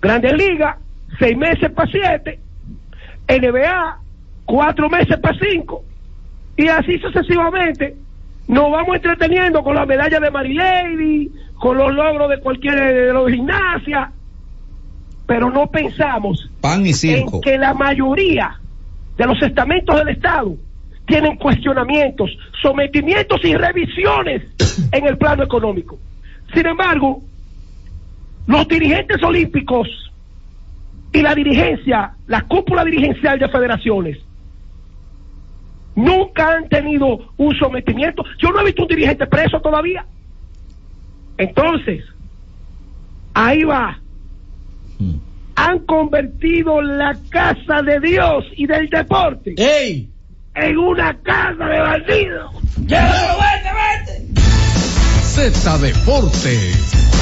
Grandes Ligas, seis meses para siete. NBA, cuatro meses para cinco. Y así sucesivamente nos vamos entreteniendo con la medalla de Marilady, con los logros de cualquier de los gimnasia, pero no pensamos Pan y circo. en que la mayoría de los estamentos del Estado tienen cuestionamientos, sometimientos y revisiones <coughs> en el plano económico. Sin embargo, los dirigentes olímpicos y la dirigencia, la cúpula dirigencial de federaciones, nunca han tenido un sometimiento. Yo no he visto un dirigente preso todavía. Entonces, ahí va. Han convertido la casa de Dios y del deporte en una casa de bandidos. Z Deportes.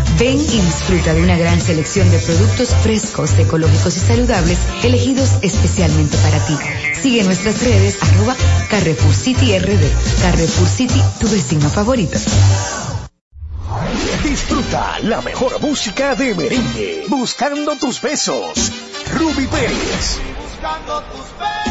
Ven y disfruta de una gran selección de productos frescos, ecológicos y saludables, elegidos especialmente para ti. Sigue nuestras redes, arroba Carrefour City RD. Carrefour City, tu vecino favorito. Disfruta la mejor música de merengue. Buscando tus besos. Ruby Pérez. Buscando tus besos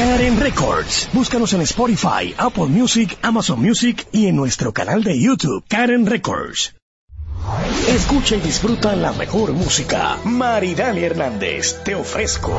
Karen Records. Búscanos en Spotify, Apple Music, Amazon Music y en nuestro canal de YouTube, Karen Records. Escucha y disfruta la mejor música. Maridani Hernández, te ofrezco.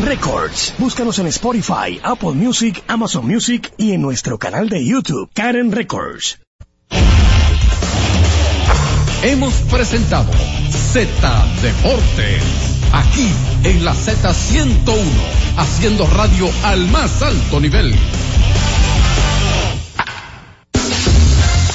Records. Búscanos en Spotify, Apple Music, Amazon Music y en nuestro canal de YouTube, Karen Records. Hemos presentado Z Deportes. Aquí en la Z101, haciendo radio al más alto nivel.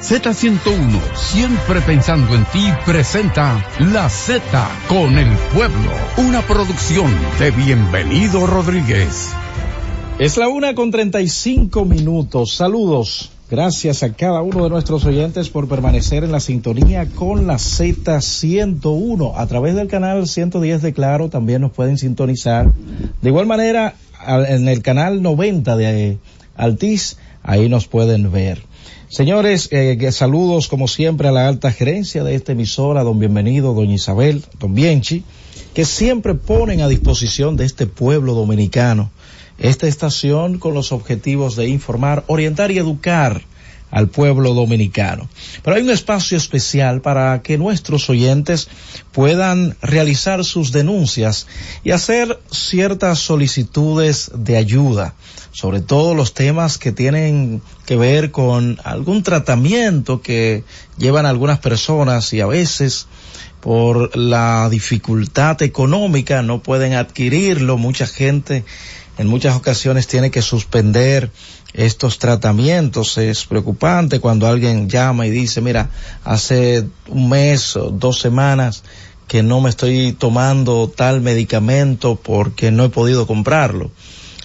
Z101, siempre pensando en ti, presenta La Z con el pueblo, una producción de Bienvenido Rodríguez. Es la una con 35 minutos. Saludos. Gracias a cada uno de nuestros oyentes por permanecer en la sintonía con la Z101. A través del canal 110 de Claro también nos pueden sintonizar. De igual manera, en el canal 90 de Altiz, ahí nos pueden ver. Señores, eh, saludos como siempre a la alta gerencia de esta emisora, don Bienvenido, doña Isabel, don Bienchi, que siempre ponen a disposición de este pueblo dominicano esta estación con los objetivos de informar, orientar y educar al pueblo dominicano. Pero hay un espacio especial para que nuestros oyentes puedan realizar sus denuncias y hacer ciertas solicitudes de ayuda, sobre todo los temas que tienen que ver con algún tratamiento que llevan algunas personas y a veces por la dificultad económica no pueden adquirirlo. Mucha gente en muchas ocasiones tiene que suspender estos tratamientos. Es preocupante cuando alguien llama y dice, mira, hace un mes o dos semanas que no me estoy tomando tal medicamento porque no he podido comprarlo.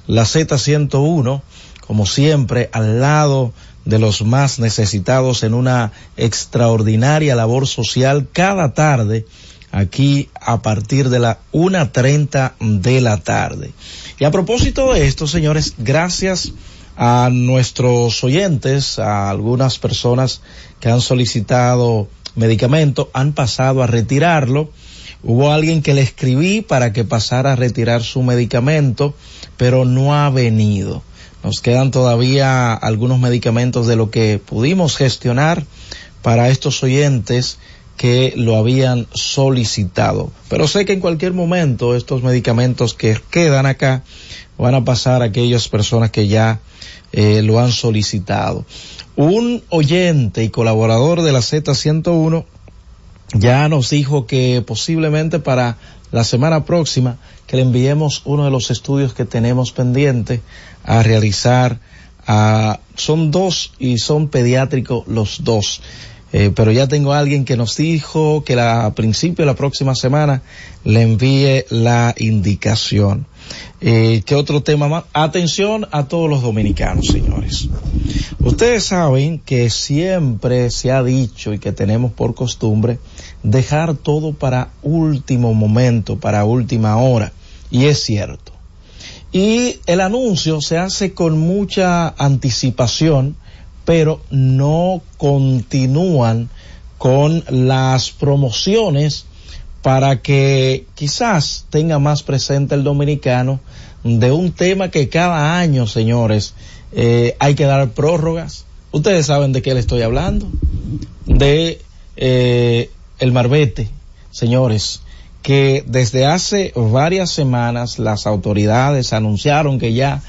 La Z101, como siempre, al lado de los más necesitados en una extraordinaria labor social cada tarde aquí a partir de la 1.30 de la tarde. Y a propósito de esto, señores, gracias a nuestros oyentes, a algunas personas que han solicitado medicamento, han pasado a retirarlo. Hubo alguien que le escribí para que pasara a retirar su medicamento, pero no ha venido. Nos quedan todavía algunos medicamentos de lo que pudimos gestionar para estos oyentes que lo habían solicitado. Pero sé que en cualquier momento estos medicamentos que quedan acá van a pasar a aquellas personas que ya eh, lo han solicitado. Un oyente y colaborador de la Z101 ya nos dijo que posiblemente para la semana próxima que le enviemos uno de los estudios que tenemos pendiente a realizar. a son dos y son pediátricos los dos. Eh, pero ya tengo a alguien que nos dijo que la, a principio de la próxima semana le envíe la indicación. Eh, ¿Qué otro tema más? Atención a todos los dominicanos, señores. Ustedes saben que siempre se ha dicho y que tenemos por costumbre dejar todo para último momento, para última hora. Y es cierto. Y el anuncio se hace con mucha anticipación, pero no continúan con las promociones para que quizás tenga más presente el dominicano de un tema que cada año, señores, eh, hay que dar prórrogas. Ustedes saben de qué le estoy hablando. De eh, el marbete, señores, que desde hace varias semanas las autoridades anunciaron que ya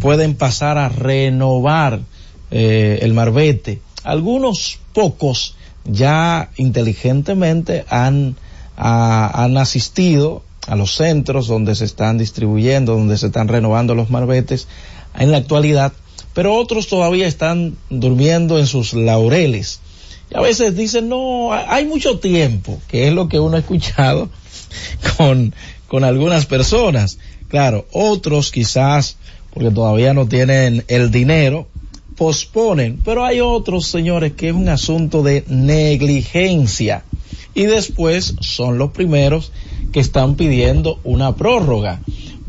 pueden pasar a renovar eh, el marbete. Algunos pocos ya inteligentemente han han asistido a los centros donde se están distribuyendo, donde se están renovando los marbetes en la actualidad, pero otros todavía están durmiendo en sus laureles. Y a veces dicen, no, hay mucho tiempo, que es lo que uno ha escuchado <laughs> con, con algunas personas. Claro, otros quizás, porque todavía no tienen el dinero, posponen, pero hay otros, señores, que es un asunto de negligencia. Y después son los primeros que están pidiendo una prórroga.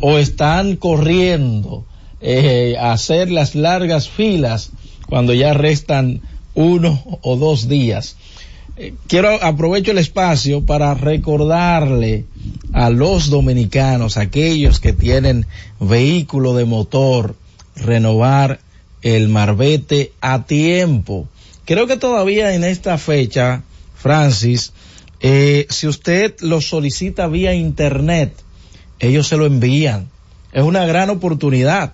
O están corriendo eh, a hacer las largas filas cuando ya restan uno o dos días. Eh, quiero aprovecho el espacio para recordarle a los dominicanos, aquellos que tienen vehículo de motor, renovar el marbete a tiempo. Creo que todavía en esta fecha, Francis, eh, si usted lo solicita vía internet, ellos se lo envían. Es una gran oportunidad.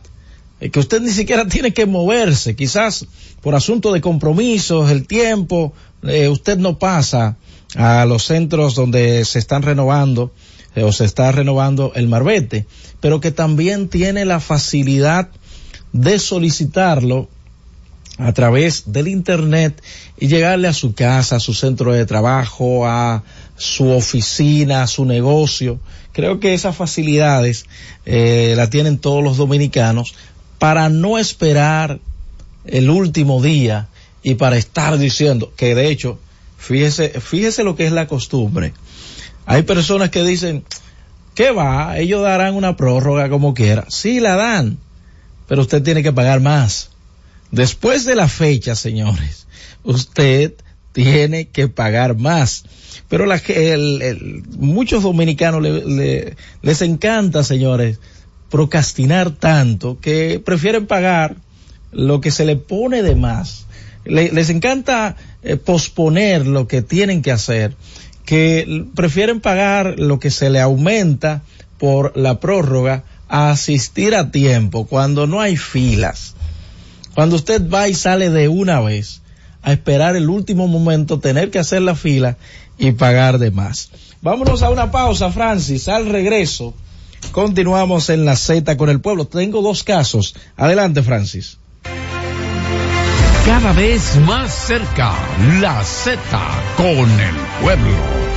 Eh, que usted ni siquiera <laughs> tiene que moverse, quizás por asunto de compromisos, el tiempo, eh, usted no pasa a los centros donde se están renovando o se está renovando el marbete, pero que también tiene la facilidad de solicitarlo a través del internet y llegarle a su casa, a su centro de trabajo, a su oficina, a su negocio. Creo que esas facilidades eh, las tienen todos los dominicanos para no esperar el último día y para estar diciendo que de hecho, fíjese, fíjese lo que es la costumbre. Hay personas que dicen, ¿qué va? Ellos darán una prórroga como quiera. Sí, la dan, pero usted tiene que pagar más Después de la fecha, señores, usted tiene que pagar más. Pero la, el, el, muchos dominicanos le, les encanta, señores, procrastinar tanto que prefieren pagar lo que se le pone de más. les encanta eh, posponer lo que tienen que hacer, que prefieren pagar lo que se le aumenta por la prórroga a asistir a tiempo cuando no hay filas cuando usted va y sale de una vez a esperar el último momento, tener que hacer la fila y pagar de más. Vámonos a una pausa, Francis. Al regreso, continuamos en la Z con el pueblo. Tengo dos casos. Adelante, Francis. Cada vez más cerca, la Z con el pueblo.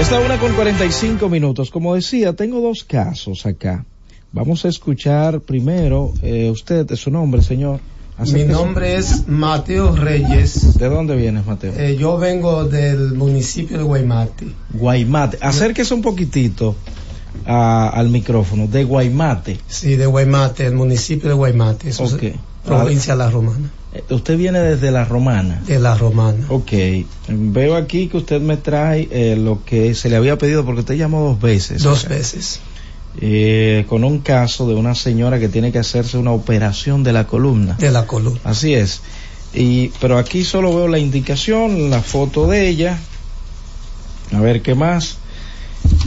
Esta una con 45 minutos. Como decía, tengo dos casos acá. Vamos a escuchar primero, eh, usted, su nombre, señor. Mi nombre es Mateo Reyes. ¿De dónde vienes, Mateo? Eh, yo vengo del municipio de Guaymate. Guaymate. Acérquese un poquitito a- al micrófono. De Guaymate. Sí, de Guaymate, el municipio de Guaymate. Eso es Ok. provincia de La Romana. Eh, Usted viene desde la Romana. De La Romana. Ok. Veo aquí que usted me trae eh, lo que se le había pedido porque usted llamó dos veces. Dos veces. Eh, con un caso de una señora que tiene que hacerse una operación de la columna. De la columna. Así es. Y, pero aquí solo veo la indicación, la foto de ella. A ver qué más.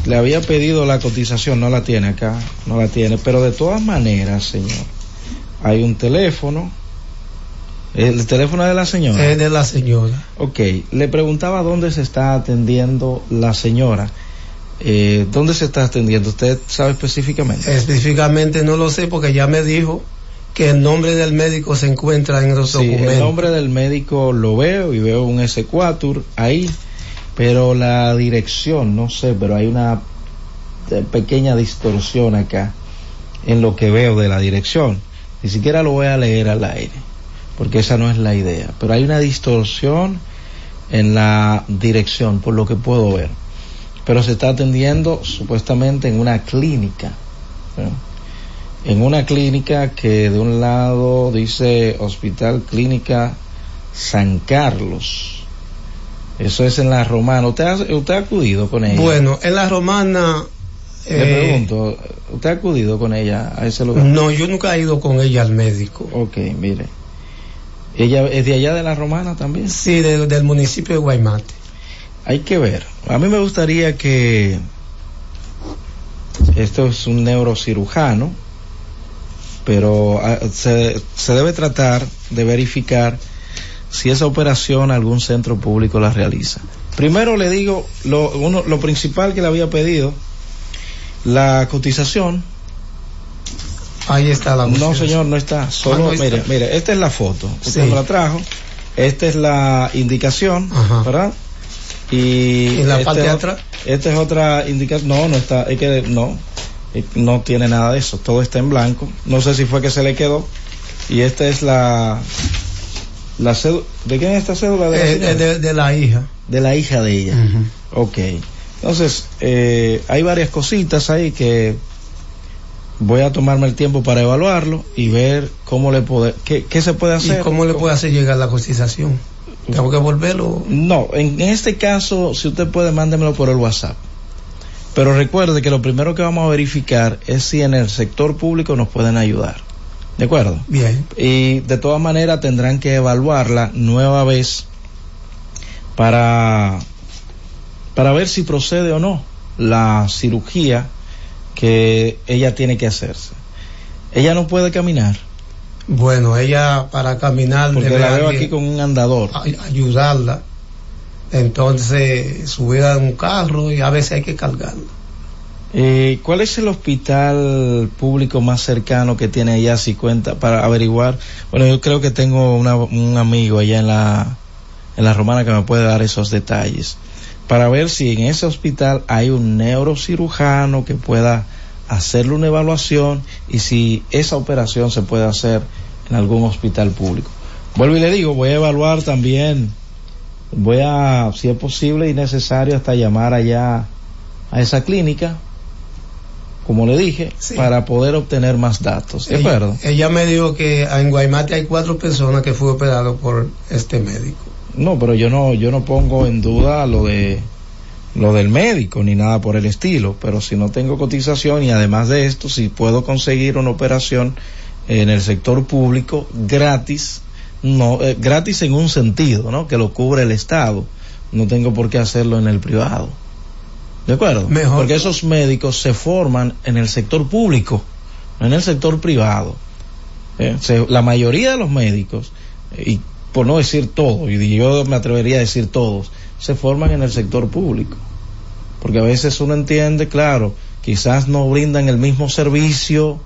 Le había pedido la cotización, no la tiene acá, no la tiene. Pero de todas maneras, señor, hay un teléfono. El teléfono de la señora. Es de la señora. Ok, le preguntaba dónde se está atendiendo la señora. Eh, ¿Dónde se está atendiendo? ¿Usted sabe específicamente? Específicamente no lo sé porque ya me dijo que el nombre del médico se encuentra en los Sí, documentos. el nombre del médico lo veo y veo un S4 ahí, pero la dirección, no sé, pero hay una eh, pequeña distorsión acá en lo que veo de la dirección. Ni siquiera lo voy a leer al aire, porque esa no es la idea. Pero hay una distorsión en la dirección, por lo que puedo ver. Pero se está atendiendo supuestamente en una clínica. ¿no? en una clínica que de un lado dice Hospital Clínica San Carlos. Eso es en la Romana. ¿Usted ha, usted ha acudido con ella? Bueno, en La Romana... Le eh, pregunto, ¿usted ha acudido con ella a ese lugar? No, yo nunca he ido con ella al médico. Ok, mire. ¿Ella es de allá de la Romana también? Sí, de- del municipio de Guaymate. Hay que ver. A mí me gustaría que esto es un neurocirujano, pero ah, se, se debe tratar de verificar si esa operación algún centro público la realiza. Primero le digo lo, uno, lo principal que le había pedido, la cotización. Ahí está la No, señor, no está. Solo, Ah, no mire, mire, esta es la foto. Usted Sí. me la trajo. Esta es la indicación, ¿verdad? Y, ¿En la este parte de atrás? Esta es otra indicación. No, no está. Es que no. eh, No tiene nada de eso. Todo está en blanco. No sé si fue que se le quedó. Y esta es la. La cédula. ¿De quién es esta cédula? De la, Eh, señora? de, de la hija. De la hija de ella. Ok. Entonces, eh, hay varias cositas ahí que voy a tomarme el tiempo para evaluarlo y ver cómo le puede, qué, qué se puede hacer. ¿Y cómo le puede hacer llegar la cotización? ¿Tengo que volverlo? No, en este caso, si usted puede, mándemelo por el WhatsApp. Pero recuerde que lo primero que vamos a verificar es si en el sector público nos pueden ayudar. ¿De acuerdo? Bien. Y de todas maneras tendrán que evaluarla nueva vez para, para ver si procede o no la cirugía que ella tiene que hacerse. Ella no puede caminar. Bueno, ella para caminar Porque debe la veo aquí con un andador. ay- ayudarla. Entonces, subida en un carro y a veces hay que cargarla. Eh, ¿Cuál es el hospital público más cercano que tiene ella si cuenta para averiguar? Bueno, yo creo que tengo una- un amigo allá en la en la Romana que me puede dar esos detalles para ver si en ese hospital hay un neurocirujano que pueda hacerle una evaluación y si esa operación se puede hacer en algún hospital público. Vuelvo y le digo, voy a evaluar también, voy a, si es posible y necesario, hasta llamar allá a esa clínica, como le dije, para poder obtener más datos. ¿De Ella- acuerdo? Ella, me dijo que en Guaymate hay cuatro personas que fue operado por este médico. No, pero yo no, yo no pongo en duda lo de lo del médico ni nada por el estilo, pero si no tengo cotización y además de esto, si puedo conseguir una operación en el sector público gratis, no eh, gratis en un sentido, ¿no? Que lo cubre el Estado. No tengo por qué hacerlo en el privado. ¿De acuerdo? Mejor. Porque esos médicos se forman en el sector público, no en el sector privado. Eh, se- la mayoría de los médicos, eh, y por no decir todos, y yo me atrevería a decir todos, se forman en el sector público. Porque a veces uno entiende, claro, quizás no brindan el mismo servicio,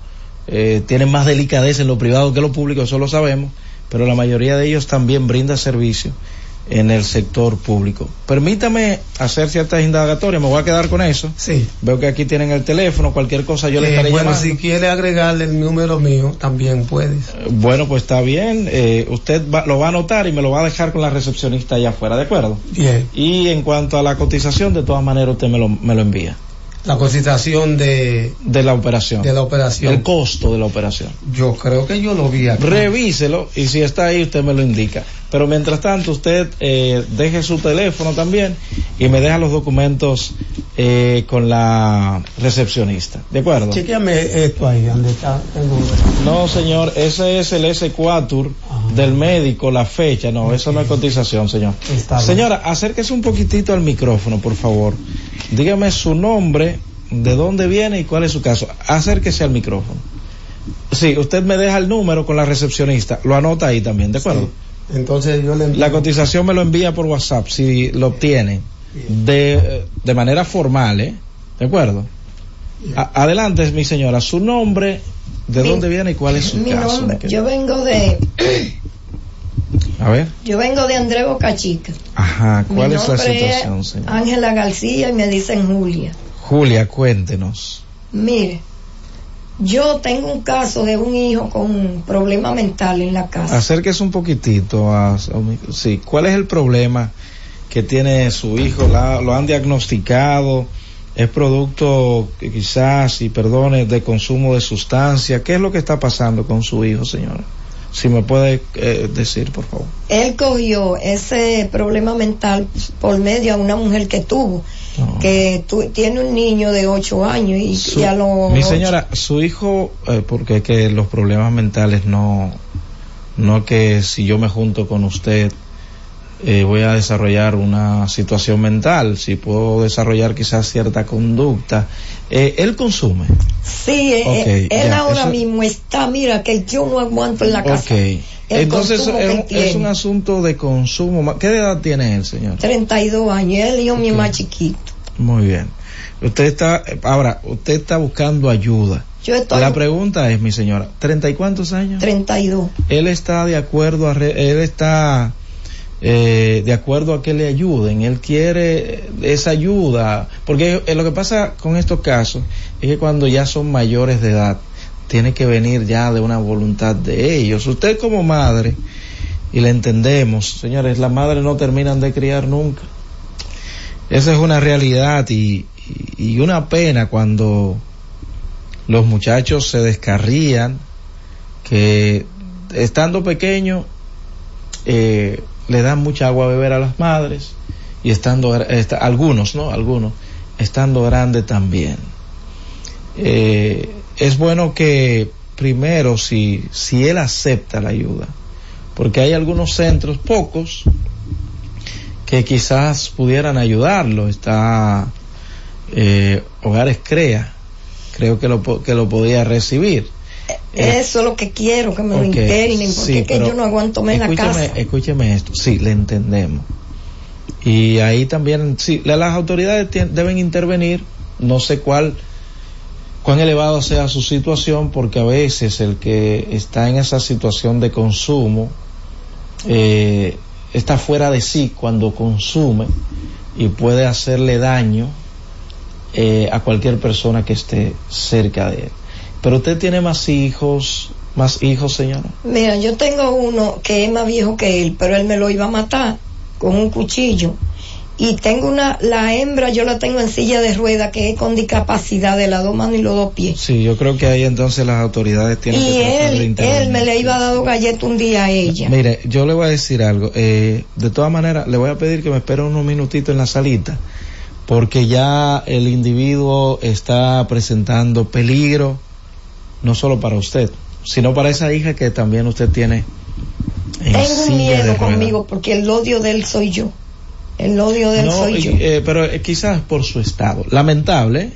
eh, tienen más delicadeza en lo privado que en lo público, eso lo sabemos, pero la mayoría de ellos también brinda servicio en el sector público. Permítame hacer ciertas indagatorias, me voy a quedar con eso. Sí. Veo que aquí tienen el teléfono, cualquier cosa yo le Eh, estaré bueno, llamando. si quiere agregarle el número mío, también puedes. Bueno, pues está bien. eh, usted va- lo va a anotar y me lo va a dejar con la recepcionista allá afuera, ¿de acuerdo? Bien. Y en cuanto a la cotización, de todas maneras usted me lo, me lo envía. La cotización de, De la operación. de la operación. El costo de la operación. Yo creo que yo lo vi aquí. Revíselo y si está ahí usted me lo indica. Pero mientras tanto usted eh, deje su teléfono también y me deja los documentos eh, con la recepcionista. ¿De acuerdo? Chequeame esto ahí, donde está el número. No, señor, ese es el S4 del médico, la fecha. No, eso no es cotización, señor. Está bien. Señora, acérquese un poquitito al micrófono, por favor. Dígame su nombre, de dónde viene y cuál es su caso. Acérquese al micrófono. Sí, usted me deja el número con la recepcionista. Lo anota ahí también, ¿de acuerdo? Entonces yo le envío. La cotización me lo envía por WhatsApp si lo obtiene de, de manera formal, ¿eh? ¿De acuerdo? A- adelante, mi señora, su nombre, de Mi- dónde viene y cuál es su Mi caso. nombre, yo vengo de, A ver. yo vengo de Andrés Boca Chica. Ajá, ¿cuál Mi es la nombre situación, señor? Ángela García y me dicen Julia. Julia, cuéntenos. Mire, yo tengo un caso de un hijo con problema mental en la casa. Acérquese un poquitito a, un sí, ¿cuál es el problema que tiene su hijo? ¿Lo han diagnosticado? ¿Es producto quizás, y perdone, de consumo de sustancia? ¿Qué es lo que está pasando con su hijo, señora? Si me puede eh, decir, por favor. Él cogió ese problema mental por medio a una mujer que tuvo, que tu- tiene un niño de ocho años y, Su- y a los mi señora, su hijo, eh, porque que los problemas mentales no, no que si yo me junto con usted eh, voy a desarrollar una situación mental, si puedo desarrollar quizás cierta conducta. Eh, él consume. Sí, eh, eh, él ahora eso- mismo está, mira, que yo no aguanto en la casa. El Entonces es, es un asunto de consumo. ¿Qué edad tiene él, señor? 32 años, el hijo mío más chiquito. Muy bien. Usted está, ahora, usted está buscando ayuda. Yo estoy La pregunta es, mi señora, ¿treinta y cuántos años? 32. Él está de acuerdo a, re- él está eh, de acuerdo a que le ayuden. Él quiere esa ayuda, porque eh, lo que pasa con estos casos es que cuando ya son mayores de edad, tiene que venir ya de una voluntad de ellos. Usted como madre, y le entendemos, señores, las madres no terminan de criar nunca. Esa es una realidad y, y- y una pena cuando los muchachos se descarrían, que estando pequeños eh, le dan mucha agua a beber a las madres y estando algunos, ¿no? Algunos estando grandes también. Eh, es bueno que primero si si él acepta la ayuda, porque hay algunos centros pocos que quizás pudieran ayudarlo. Está eh, Hogares Crea, creo que lo que lo podía recibir. Eh, Eso es lo que quiero, que me lo Ok, internen, porque sí, es que yo no aguanto más en la casa. escúcheme esto, sí, le entendemos. Y ahí también, sí, la- las autoridades deben intervenir, no sé cuál, cuán elevado sea su situación, porque a veces el que está en esa situación de consumo, eh, está fuera de sí cuando consume y puede hacerle daño eh, a cualquier persona que esté cerca de él. Pero usted tiene más hijos, más hijos, señora. Mira, yo tengo uno que es más viejo que él, pero él me lo iba a matar con un cuchillo. Y tengo una, la hembra yo la tengo en silla de rueda que es con discapacidad de las dos manos y los dos pies. Sí, yo creo que ahí entonces las autoridades tienen Y que tratar de él, él me le iba dado galleta un día a ella. Mire, yo le voy a decir algo. Eh, de todas maneras, le voy a pedir que me espere unos minutitos en la salita, porque ya el individuo está presentando peligro, no solo para usted, sino para esa hija que también usted tiene en Tengo un miedo conmigo porque el odio de él soy yo. El odio de él No, soy yo. eh, pero eh, quizás por su estado. Lamentable,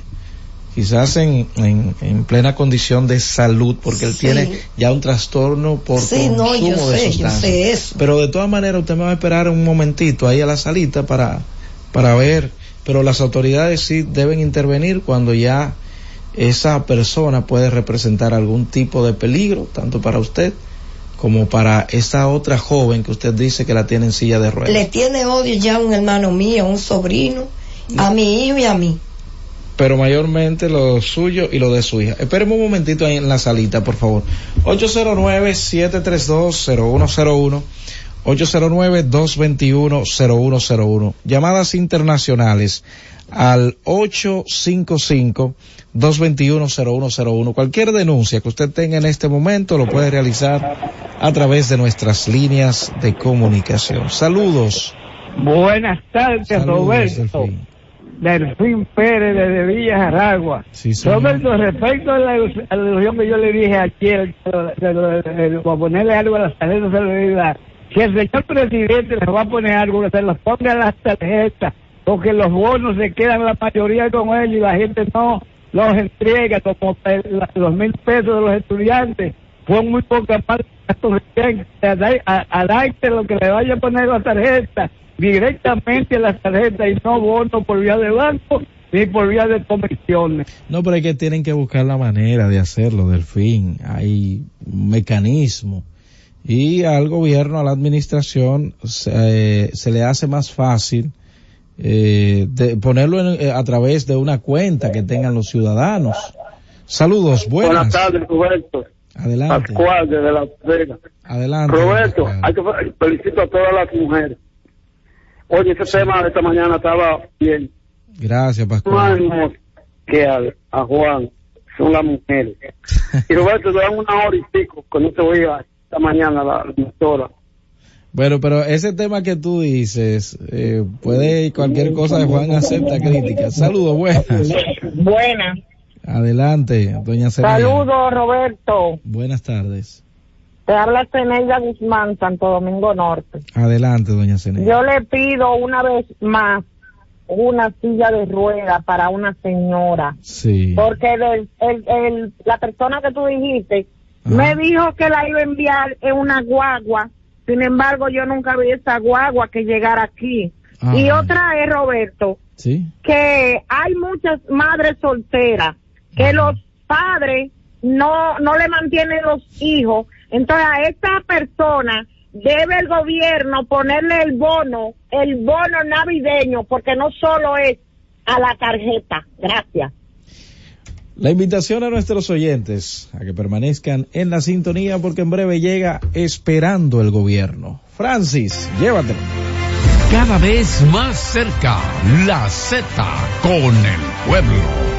quizás en, en, en plena condición de salud, porque él Sí. tiene ya un trastorno por Sí, no, consumo yo de sé, yo sé eso. Pero de todas maneras, usted me va a esperar un momentito ahí a la salita para, para ver, pero las autoridades sí deben intervenir cuando ya esa persona puede representar algún tipo de peligro, tanto para usted como para esa otra joven que usted dice que la tiene en silla de ruedas. Le tiene odio ya a un hermano mío, a un sobrino, a mi hijo y a mí. pero mayormente lo suyo y lo de su hija. Espéreme un momentito ahí en la salita, por favor. 809-732-0101. 809-221-0101. Llamadas internacionales al 855-221-0101. Cualquier denuncia que usted tenga en este momento lo puede realizar a través de nuestras líneas de comunicación. Saludos. Buenas tardes, Saludos, Roberto. Delfín Pérez desde Villa Aragua. Sí. Roberto, respecto a la, a la ilusión que yo le dije de- de- de- de- de ponerle algo a las tarjetas de seguridad, si el señor presidente les va a poner algo, se los ponga en las tarjetas, porque los bonos se quedan la mayoría con ellos y la gente no los entrega, como los mil pesos de los estudiantes, son muy estos estudiantes. A- aire lo que le vaya a poner la tarjeta, directamente a la tarjeta y no bono por vía de banco ni por vía de comisiones. No, pero es que tienen que buscar la manera de hacerlo, del fin. Hay un mecanismo. Y al gobierno, a la administración, eh, se le hace más fácil eh, de ponerlo en- eh, a través de una cuenta que tengan los ciudadanos. Saludos, buenas. Buenas tardes, Roberto. Adelante. Pascual, desde La Vega. Adelante. Roberto, hay que fe- felicito a todas las mujeres. Oye, ese tema de esta mañana estaba bien. Gracias, Pascual. más que a, a Juan, son las mujeres. <laughs> Y Roberto, te dan una hora y pico, que no te voy a esta mañana la la emisora. Bueno, pero ese tema que tú dices, eh, puede cualquier cosa de Juan acepta crítica. Saludos, buenas. Buenas. Adelante, doña Serena. Saludos, Roberto. Buenas tardes. Te habla Ceneida Guzmán, Santo Domingo Norte. Adelante, doña Serena. Yo le pido una vez más una silla de rueda para una señora. Sí. Porque el, el, el- la persona que tú dijiste Me dijo que la iba a enviar en una guagua. Sin embargo, yo nunca vi esa guagua que llegara aquí. Ah. Y otra es, Roberto, Sí. que hay muchas madres solteras que los padres no no le mantienen los hijos entonces a esta persona debe el gobierno ponerle el bono el bono navideño porque no solo es a la tarjeta gracias La invitación a nuestros oyentes a que permanezcan en la sintonía porque en breve llega esperando el gobierno. Francis, llévatelo. Cada vez más cerca, la Z con el pueblo.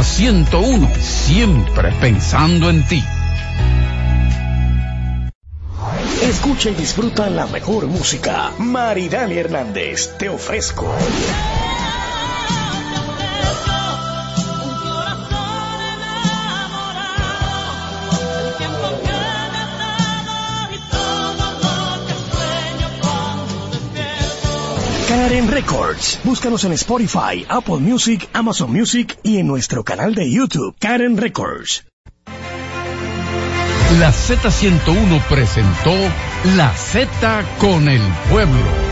Z101, siempre pensando en ti. Escucha y disfruta la mejor música. Maridani Hernández, te ofrezco. Karen Records. Búscanos en Spotify, Apple Music, Amazon Music y en nuestro canal de YouTube, Karen Records. La Z101 presentó La Z con el pueblo.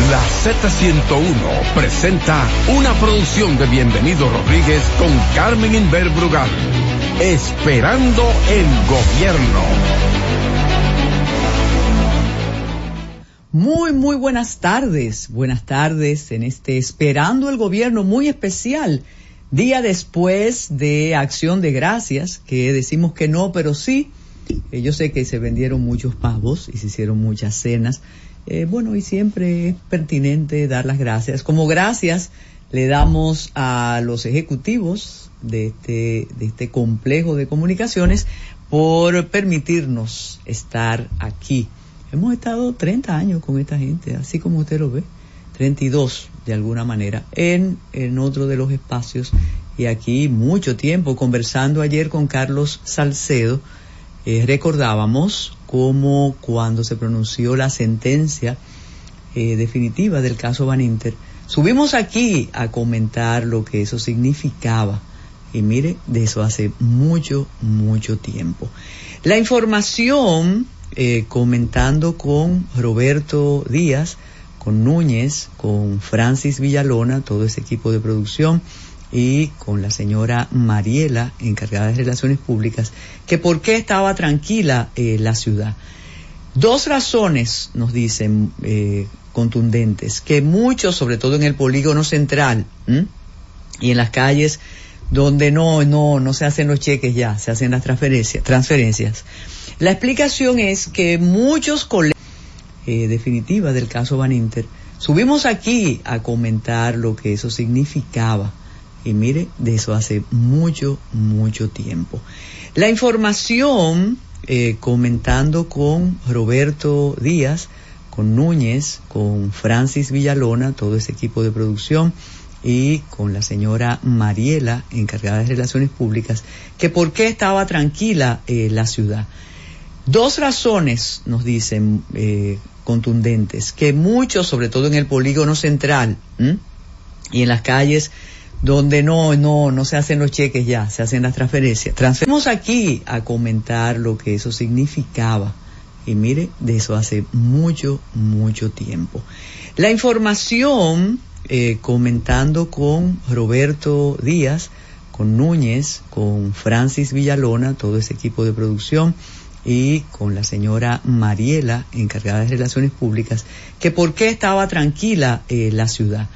La Z101 presenta una producción de Bienvenido Rodríguez con Carmen Inver Brugal. Esperando el gobierno. Muy, muy buenas tardes. Buenas tardes en este Esperando el Gobierno muy especial. Día después de Acción de Gracias, que decimos que no, pero sí. Eh, yo sé que se vendieron muchos pavos y se hicieron muchas cenas. Eh, bueno, y siempre es pertinente dar las gracias. Como gracias le damos a los ejecutivos de este, de este complejo de comunicaciones por permitirnos estar aquí. Hemos estado 30 años con esta gente, así como usted lo ve. 32 de alguna manera en, en otro de los espacios y aquí mucho tiempo conversando ayer con Carlos Salcedo eh, recordábamos cómo cuando se pronunció la sentencia eh, definitiva del caso Van Inter. Subimos aquí a comentar lo que eso significaba. Y mire de eso hace mucho mucho tiempo. La información eh, comentando con Roberto Díaz con Núñez, con Francis Villalona, todo ese equipo de producción y con la señora Mariela, encargada de Relaciones Públicas, que por qué estaba tranquila eh, la ciudad. Dos razones nos dicen eh, contundentes, que muchos, sobre todo en el polígono central y en las calles donde no, no, no se hacen los cheques ya, se hacen las transferencias. transferencias. La explicación es que muchos colegios eh, definitiva del caso Van Inter, subimos aquí a comentar lo que eso significaba. Y mire, de eso hace mucho, mucho tiempo. La información, eh, comentando con Roberto Díaz, con Núñez, con Francis Villalona, todo ese equipo de producción, y con la señora Mariela, encargada de Relaciones Públicas, que por qué estaba tranquila eh, la ciudad. Dos razones nos dicen eh, contundentes, que muchos, sobre todo en el polígono central y en las calles donde no, no, no se hacen los cheques ya, se hacen las transferencias. Transferimos aquí a comentar lo que eso significaba. Y mire, de eso hace mucho, mucho tiempo. La información, eh, comentando con Roberto Díaz, con Núñez, con Francis Villalona, todo ese equipo de producción, y con la señora Mariela, encargada de Relaciones Públicas, que por qué estaba tranquila eh, la ciudad.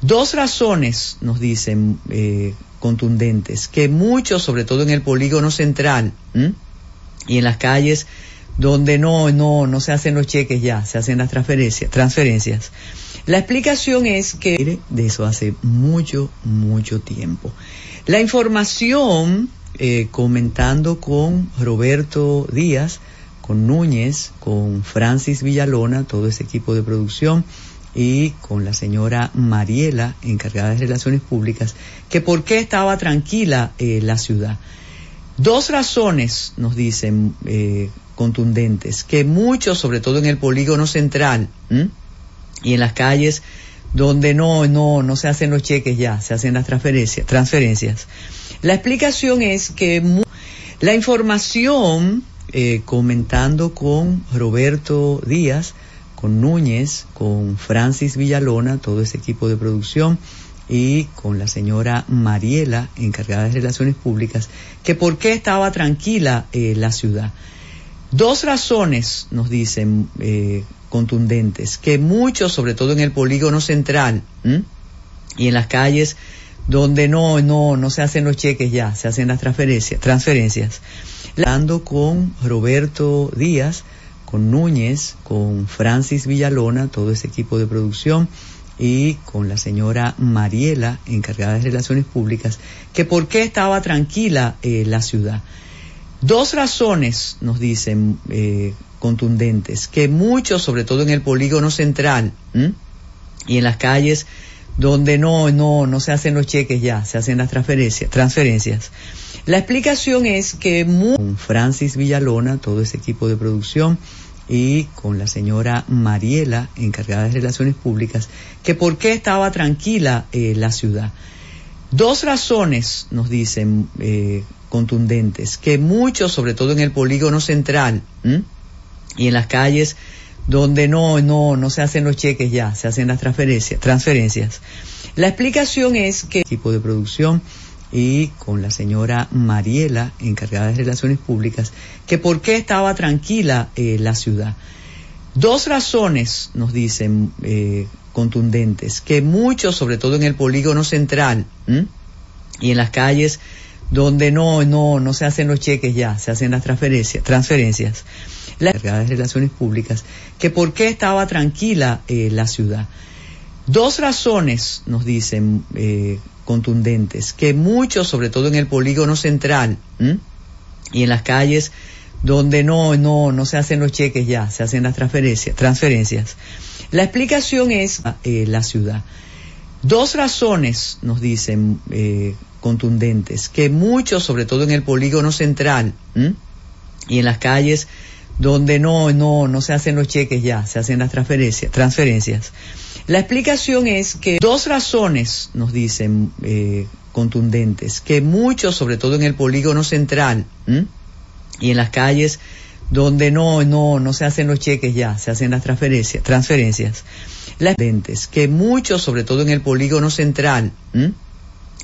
Dos razones nos dicen eh, contundentes, que muchos, sobre todo en el polígono central y en las calles donde no, no, no se hacen los cheques ya, se hacen las transferencias, transferencias. La explicación es que de eso hace mucho, mucho tiempo. La información eh, comentando con Roberto Díaz, con Núñez, con Francis Villalona, todo ese equipo de producción y con la señora Mariela, encargada de Relaciones Públicas, que por qué estaba tranquila eh, la ciudad. Dos razones nos dicen eh, contundentes, que muchos, sobre todo en el polígono central y en las calles donde no, no, no se hacen los cheques ya, se hacen las transferencias, transferencias. La explicación es que la información, eh, comentando con Roberto Díaz, con Núñez, con Francis Villalona, todo ese equipo de producción, y con la señora Mariela, encargada de Relaciones Públicas, que por qué estaba tranquila eh, la ciudad. Dos razones nos dicen eh, contundentes, que muchos, sobre todo en el polígono central y en las calles donde no, no, no se hacen los cheques ya, se hacen las transferencias. transferencias. Hablando con Roberto Díaz, con Núñez, con Francis Villalona, todo ese equipo de producción, y con la señora Mariela, encargada de Relaciones Públicas, que por qué estaba tranquila eh, la ciudad. Dos razones nos dicen eh, contundentes, que muchos, sobre todo en el polígono central y en las calles donde no, no, no se hacen los cheques ya, se hacen las transferencias. transferencias. La explicación es que con Francis Villalona, todo ese equipo de producción, y con la señora Mariela, encargada de Relaciones Públicas, que por qué estaba tranquila eh, la ciudad. Dos razones nos dicen eh, contundentes, que muchos, sobre todo en el polígono central y en las calles donde no, no, no se hacen los cheques ya, se hacen las transferencias. transferencias. La explicación es que el equipo de producción y con la señora Mariela, encargada de Relaciones Públicas, que por qué estaba tranquila eh, la ciudad. Dos razones nos dicen eh, contundentes, que muchos, sobre todo en el polígono central y en las calles donde no, no, no se hacen los cheques ya, se hacen las transferencias. transferencias la encargada de Relaciones Públicas, que por qué estaba tranquila eh, la ciudad. Dos razones nos dicen eh, contundentes, que muchos, sobre todo en el polígono central y en las calles donde no, no, no se hacen los cheques ya, se hacen las transferencias. transferencias. La explicación es eh, la ciudad. Dos razones nos dicen eh, contundentes, que muchos, sobre todo en el polígono central y en las calles donde no, no, no se hacen los cheques ya, se hacen las transferencias, transferencias. La explicación es que dos razones nos dicen eh, contundentes, que muchos, sobre todo en el polígono central ¿m? y en las calles donde no, no, no se hacen los cheques ya, se hacen las transferencias, transferencias. Las que muchos, sobre todo en el polígono central ¿m?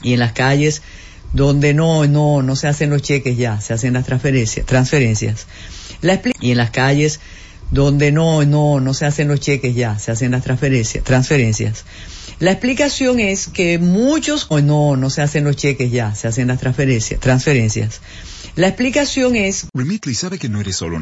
y en las calles donde no, no, no se hacen los cheques ya, se hacen las transferencias, transferencias. La y en las calles donde no, no, no se hacen los cheques ya, se hacen las transferencias, transferencias. La explicación es que muchos o no, no se hacen los cheques ya, se hacen las transferencias, transferencias. La explicación es sabe que no eres solo.